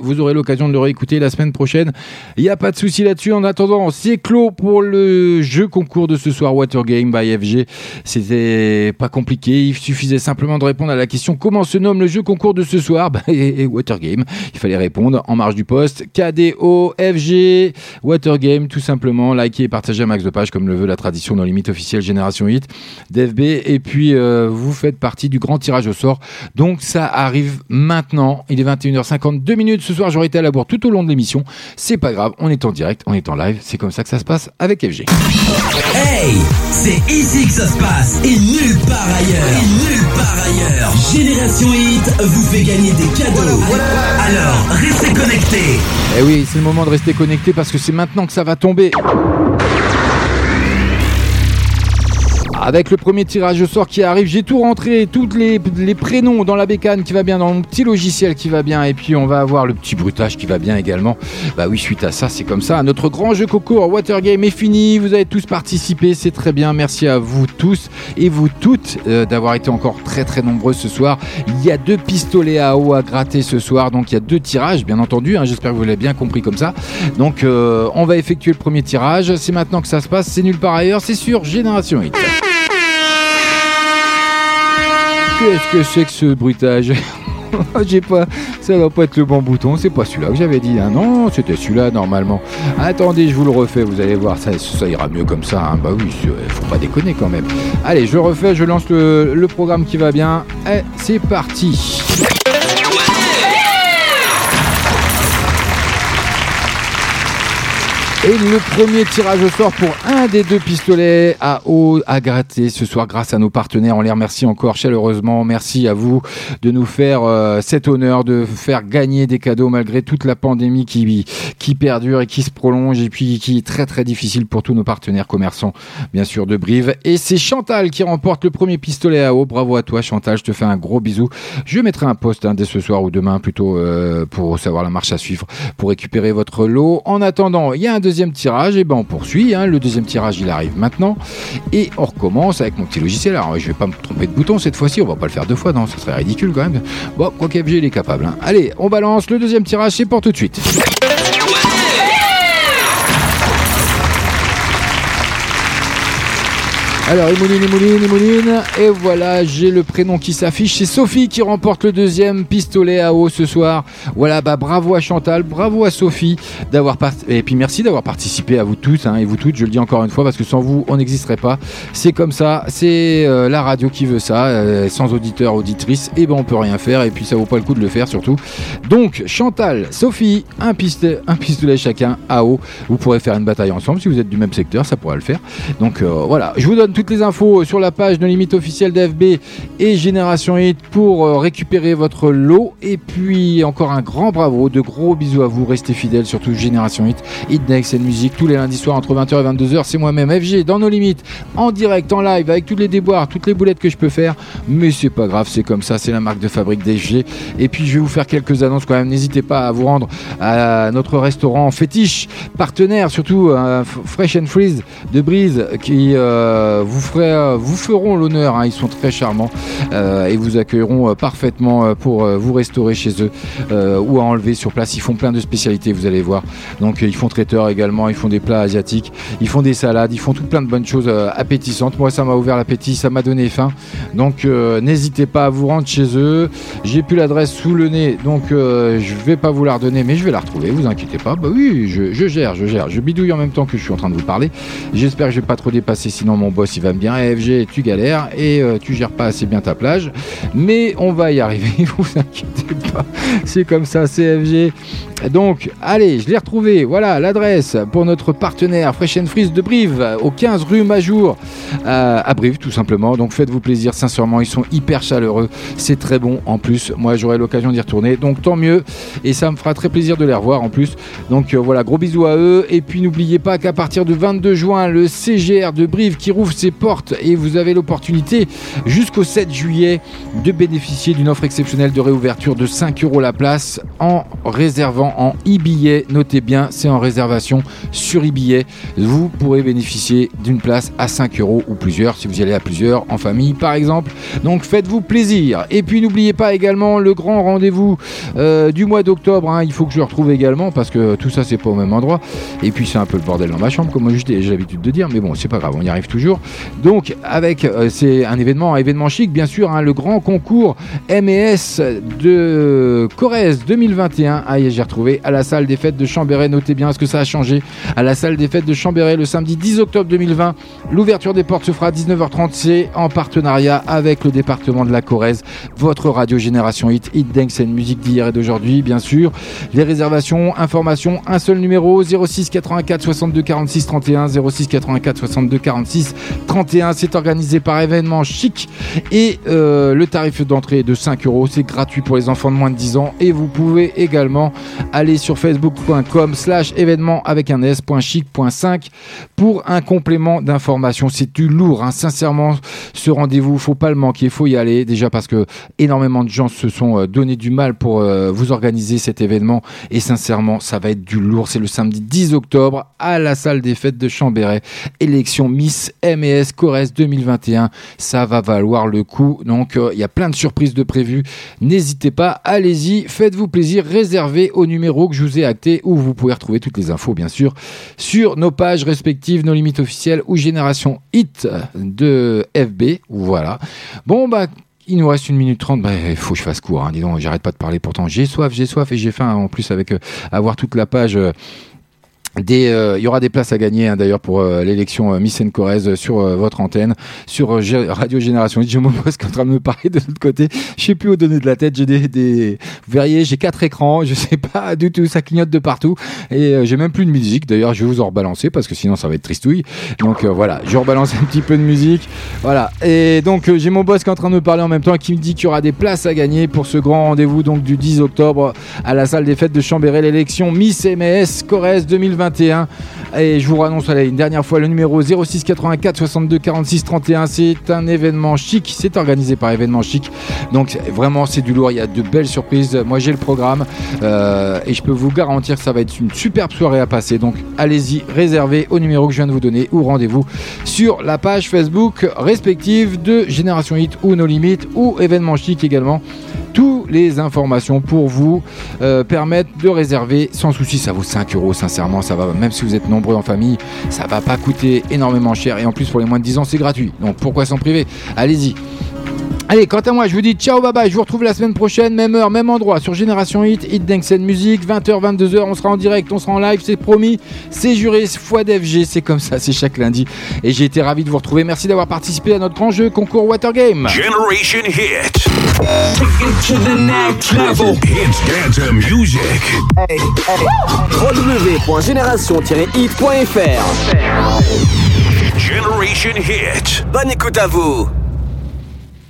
Vous aurez l'occasion de le réécouter la semaine prochaine. Il n'y a pas de souci là-dessus. En attendant, c'est clos pour le jeu concours de ce soir, Water Game by FG. C'était pas compliqué, il suffisait simplement de répondre à la question comment se nomme le jeu concours de ce soir? Bah, et, et Water Game. Il fallait répondre en marge du poste. KDO, FG, Water Game, tout simplement. Likez et partagez un max de pages comme le veut la tradition dans limite officielle Génération Hit d'FB. Et puis, euh, vous faites partie du grand tirage au sort. Donc, ça arrive maintenant. Il est 21h52 deux minutes. Ce soir, j'aurai été à la bourre tout au long de l'émission. C'est pas grave, on est en direct, on est en live. C'est comme ça que ça se passe avec FG. Hey, c'est ici que ça se passe et nulle part ailleurs. Et nulle part ailleurs. Génération Hit vous fait gagner des cadeaux. Alors, restez connectés. Eh oui, c'est le moment de rester connecté parce que c'est maintenant que ça va tomber. Avec le premier tirage au sort qui arrive, j'ai tout rentré, tous les, prénoms dans la bécane qui va bien, dans mon petit logiciel qui va bien, et puis on va avoir le petit bruitage qui va bien également. Bah oui, suite à ça, c'est comme ça. Notre grand jeu concours Watergame est fini, vous avez tous participé, c'est très bien. Merci à vous tous et vous toutes euh, d'avoir été encore très très nombreux ce soir. Il y a deux pistolets à eau à gratter ce soir, donc il y a deux tirages, bien entendu. hein, J'espère que vous l'avez bien compris comme ça. Donc euh, on va effectuer le premier tirage. C'est maintenant que ça se passe, c'est nulle part ailleurs, c'est sur Génération Hit. Qu'est-ce que c'est que ce bruitage J'ai pas, ça doit pas être le bon bouton, c'est pas celui-là que j'avais dit. hein. Non, c'était celui-là normalement. Attendez, je vous le refais, vous allez voir, ça, ira mieux comme ça. hein. Bah oui, c'est- faut pas déconner quand même. Allez, je refais, je lance le, le programme qui va bien. Et c'est parti. Et le premier tirage au sort pour un des deux pistolets à eau à gratter ce soir grâce à nos partenaires. On les remercie encore chaleureusement. Merci à vous de nous faire euh, cet honneur de faire gagner des cadeaux malgré toute la pandémie qui, qui perdure et qui se prolonge et puis qui est très très difficile pour tous nos partenaires commerçants, bien sûr, de Brive. Et c'est Chantal qui remporte le premier pistolet à eau. Bravo à toi Chantal, je te fais un gros bisou. Je mettrai un post hein, dès ce soir ou demain plutôt euh, pour savoir la marche à suivre pour récupérer votre lot. En attendant, il y a un deuxième tirage, et ben on poursuit. hein. Le deuxième tirage, il arrive maintenant. Et on recommence avec mon petit logiciel. Alors, je vais pas me tromper de bouton cette fois-ci, on va pas le faire deux fois, non, ça serait ridicule quand même. Bon, quoi qu'FG, il est capable. hein. Allez, on balance le deuxième tirage, c'est pour tout de suite. Alors, Emouline, Emouline, Emouline. Et voilà, j'ai le prénom qui s'affiche. C'est Sophie qui remporte le deuxième pistolet à eau ce soir. Voilà, bah bravo à Chantal, bravo à Sophie d'avoir part- Et puis merci d'avoir participé à vous tous hein, et vous toutes. Je le dis encore une fois parce que sans vous, on n'existerait pas. C'est comme ça, c'est euh, la radio qui veut ça. euh, sans auditeur, auditrice, et ben on peut rien faire. Et puis ça vaut pas le coup de le faire surtout. Donc, Chantal, Sophie, un pistolet, un pistolet chacun à eau. Vous pourrez faire une bataille ensemble si vous êtes du même secteur, ça pourra le faire. Donc euh, voilà, je vous donne toutes les infos sur la page de limite officielle d'FB et Génération Hit pour euh, récupérer votre lot. Et puis encore un grand bravo, de gros bisous à vous, restez fidèles, surtout Génération Hit, Hit Next et musique tous les lundis soirs entre 20h et 22h. C'est moi-même FG dans nos limites, en direct, en live, avec tous les déboires, toutes les boulettes que je peux faire. Mais c'est pas grave, c'est comme ça, c'est la marque de fabrique d'FG. Et puis je vais vous faire quelques annonces quand même. N'hésitez pas à vous rendre à notre restaurant fétiche, partenaire, surtout euh, Fresh and Freeze de Brise, qui euh, vous, ferait, euh, vous feront l'honneur. hein. ils sont très charmants euh, et vous accueilleront euh, parfaitement euh, pour euh, vous restaurer chez eux euh, ou à enlever sur place. Ils font plein de spécialités, vous allez voir. Donc euh, ils font traiteur également, ils font des plats asiatiques, ils font des salades, ils font tout plein de bonnes choses euh, appétissantes. Moi, ça m'a ouvert l'appétit, ça m'a donné faim. Donc euh, n'hésitez pas à vous rendre chez eux. J'ai plus l'adresse sous le nez, donc euh, je vais pas vous la redonner, mais je vais la retrouver. Vous inquiétez pas. Bah oui, je, je gère, je gère. Je bidouille en même temps que je suis en train de vous parler. J'espère que je vais pas trop dépasser, sinon mon boss il va me dire Eh, FG, tu galères et euh, tu gères pas assez bien ta plage. Mais on va y arriver, vous inquiétez pas. C'est comme ça, CFG. Donc, allez, je l'ai retrouvé. Voilà l'adresse pour notre partenaire Fresh and Freeze de Brive, au 15 rue Majour, euh, à Brive, tout simplement. Donc, faites-vous plaisir, sincèrement, ils sont hyper chaleureux. C'est très bon en plus. Moi, j'aurai l'occasion d'y retourner. Donc, tant mieux. Et ça me fera très plaisir de les revoir en plus. Donc, euh, voilà, gros bisous à eux. Et puis, n'oubliez pas qu'à partir du 22 juin, le CGR de Brive qui rouvre portes et vous avez l'opportunité jusqu'au 7 juillet de bénéficier d'une offre exceptionnelle de réouverture de 5 euros la place en réservant en e-billet. Notez bien, c'est en réservation sur e-billet. Vous pourrez bénéficier d'une place à 5 euros ou plusieurs si vous y allez à plusieurs, en famille par exemple. Donc faites-vous plaisir. Et puis n'oubliez pas également le grand rendez-vous euh, du mois d'octobre. hein. Il faut que je le retrouve également parce que tout ça c'est pas au même endroit. Et puis c'est un peu le bordel dans ma chambre, comme j'ai l'habitude de dire. Mais bon, c'est pas grave, on y arrive toujours. Donc avec euh, c'est un événement, un événement chic bien sûr, hein, le grand concours MES de Corrèze 2021. Ah, j'ai retrouvé à la salle des fêtes de Chambéry. Notez bien ce que ça a changé. À la salle des fêtes de Chambéry le samedi 10 octobre 2020. L'ouverture des portes se fera à 19h30. C'est en partenariat avec le département de la Corrèze. Votre radio Génération Hit, Hit Dance and musique d'hier et d'aujourd'hui, bien sûr. Les réservations, informations, un seul numéro 06 84 62 46 31 06 84 62 46 31. C'est organisé par événement chic et euh, le tarif d'entrée est de 5 euros. C'est gratuit pour les enfants de moins de 10 ans et vous pouvez également aller sur facebook.com slash événement avec un s.chic.5 pour un complément d'information. C'est du lourd, hein. sincèrement, ce rendez-vous, faut pas le manquer, faut y aller déjà parce que énormément de gens se sont euh, donné du mal pour euh, vous organiser cet événement et sincèrement, ça va être du lourd. C'est le samedi 10 octobre à la salle des fêtes de Chambéry. Élection Miss MES Corrèze 2021. Ça va valoir le coup. Donc, euh, il y a plein de surprises de prévues. N'hésitez pas, allez-y, faites-vous plaisir, réservez au numéro que je vous ai acté où vous pouvez retrouver toutes les infos, bien sûr, sur nos pages respectives, nos limites officielles ou Génération Hit de FB. Voilà. Bon, bah, il nous reste une minute trente, bah, il faut que je fasse court, hein, dis donc, j'arrête pas de parler pourtant. J'ai soif, j'ai soif et j'ai faim en plus avec euh, avoir toute la page. euh, des, euh, il y aura des places à gagner hein, d'ailleurs pour euh, l'élection euh, Miss Corrèze sur euh, votre antenne, sur euh, Radio Génération. Je me pose en train de me parler de l'autre côté. Je sais plus où donner de la tête. J'ai des, des, vous verriez, j'ai quatre écrans. Je sais pas du tout. Ça clignote de partout et euh, j'ai même plus de musique. D'ailleurs, je vais vous en rebalancer parce que sinon ça va être tristouille. Donc euh, voilà, je rebalance un petit peu de musique. Voilà. Et donc euh, j'ai mon boss qui est en train de me parler en même temps, qui me dit qu'il y aura des places à gagner pour ce grand rendez-vous donc du 10 octobre à la salle des fêtes de Chambéry, l'élection Miss MS Corrèze 2021. Et je vous annonce une dernière fois le numéro 06 84 62 46 31. C'est un événement chic. C'est organisé par événement chic. Donc vraiment c'est du lourd. Il y a de belles surprises. Moi j'ai le programme euh, et je peux vous garantir que ça va être une superbe soirée à passer. Donc allez-y, réservez au numéro que je viens de vous donner ou rendez-vous sur la page Facebook respective de Génération Hit ou No Limites ou événement chic également. Toutes les informations pour vous euh, permettre de réserver sans souci. Ça vaut 5 euros, sincèrement. Ça va, même si vous êtes nombreux en famille, ça va pas coûter énormément cher. Et en plus, pour les moins de 10 ans, c'est gratuit. Donc pourquoi s'en priver? Allez-y. Allez, quant à moi, je vous dis ciao, bye bye. Je vous retrouve la semaine prochaine, même heure, même endroit, sur Génération Hit, Hit Dance and Music, 20h, 22h. On sera en direct, on sera en live, c'est promis. C'est juré, fois d'FG, c'est comme ça, c'est chaque lundi. Et j'ai été ravi de vous retrouver. Merci d'avoir participé à notre grand jeu concours Water Game. Generation Hit. Take it to the next level. Hits dance music. www.génération-hit.fr Generation Hit. Bonne écoute à vous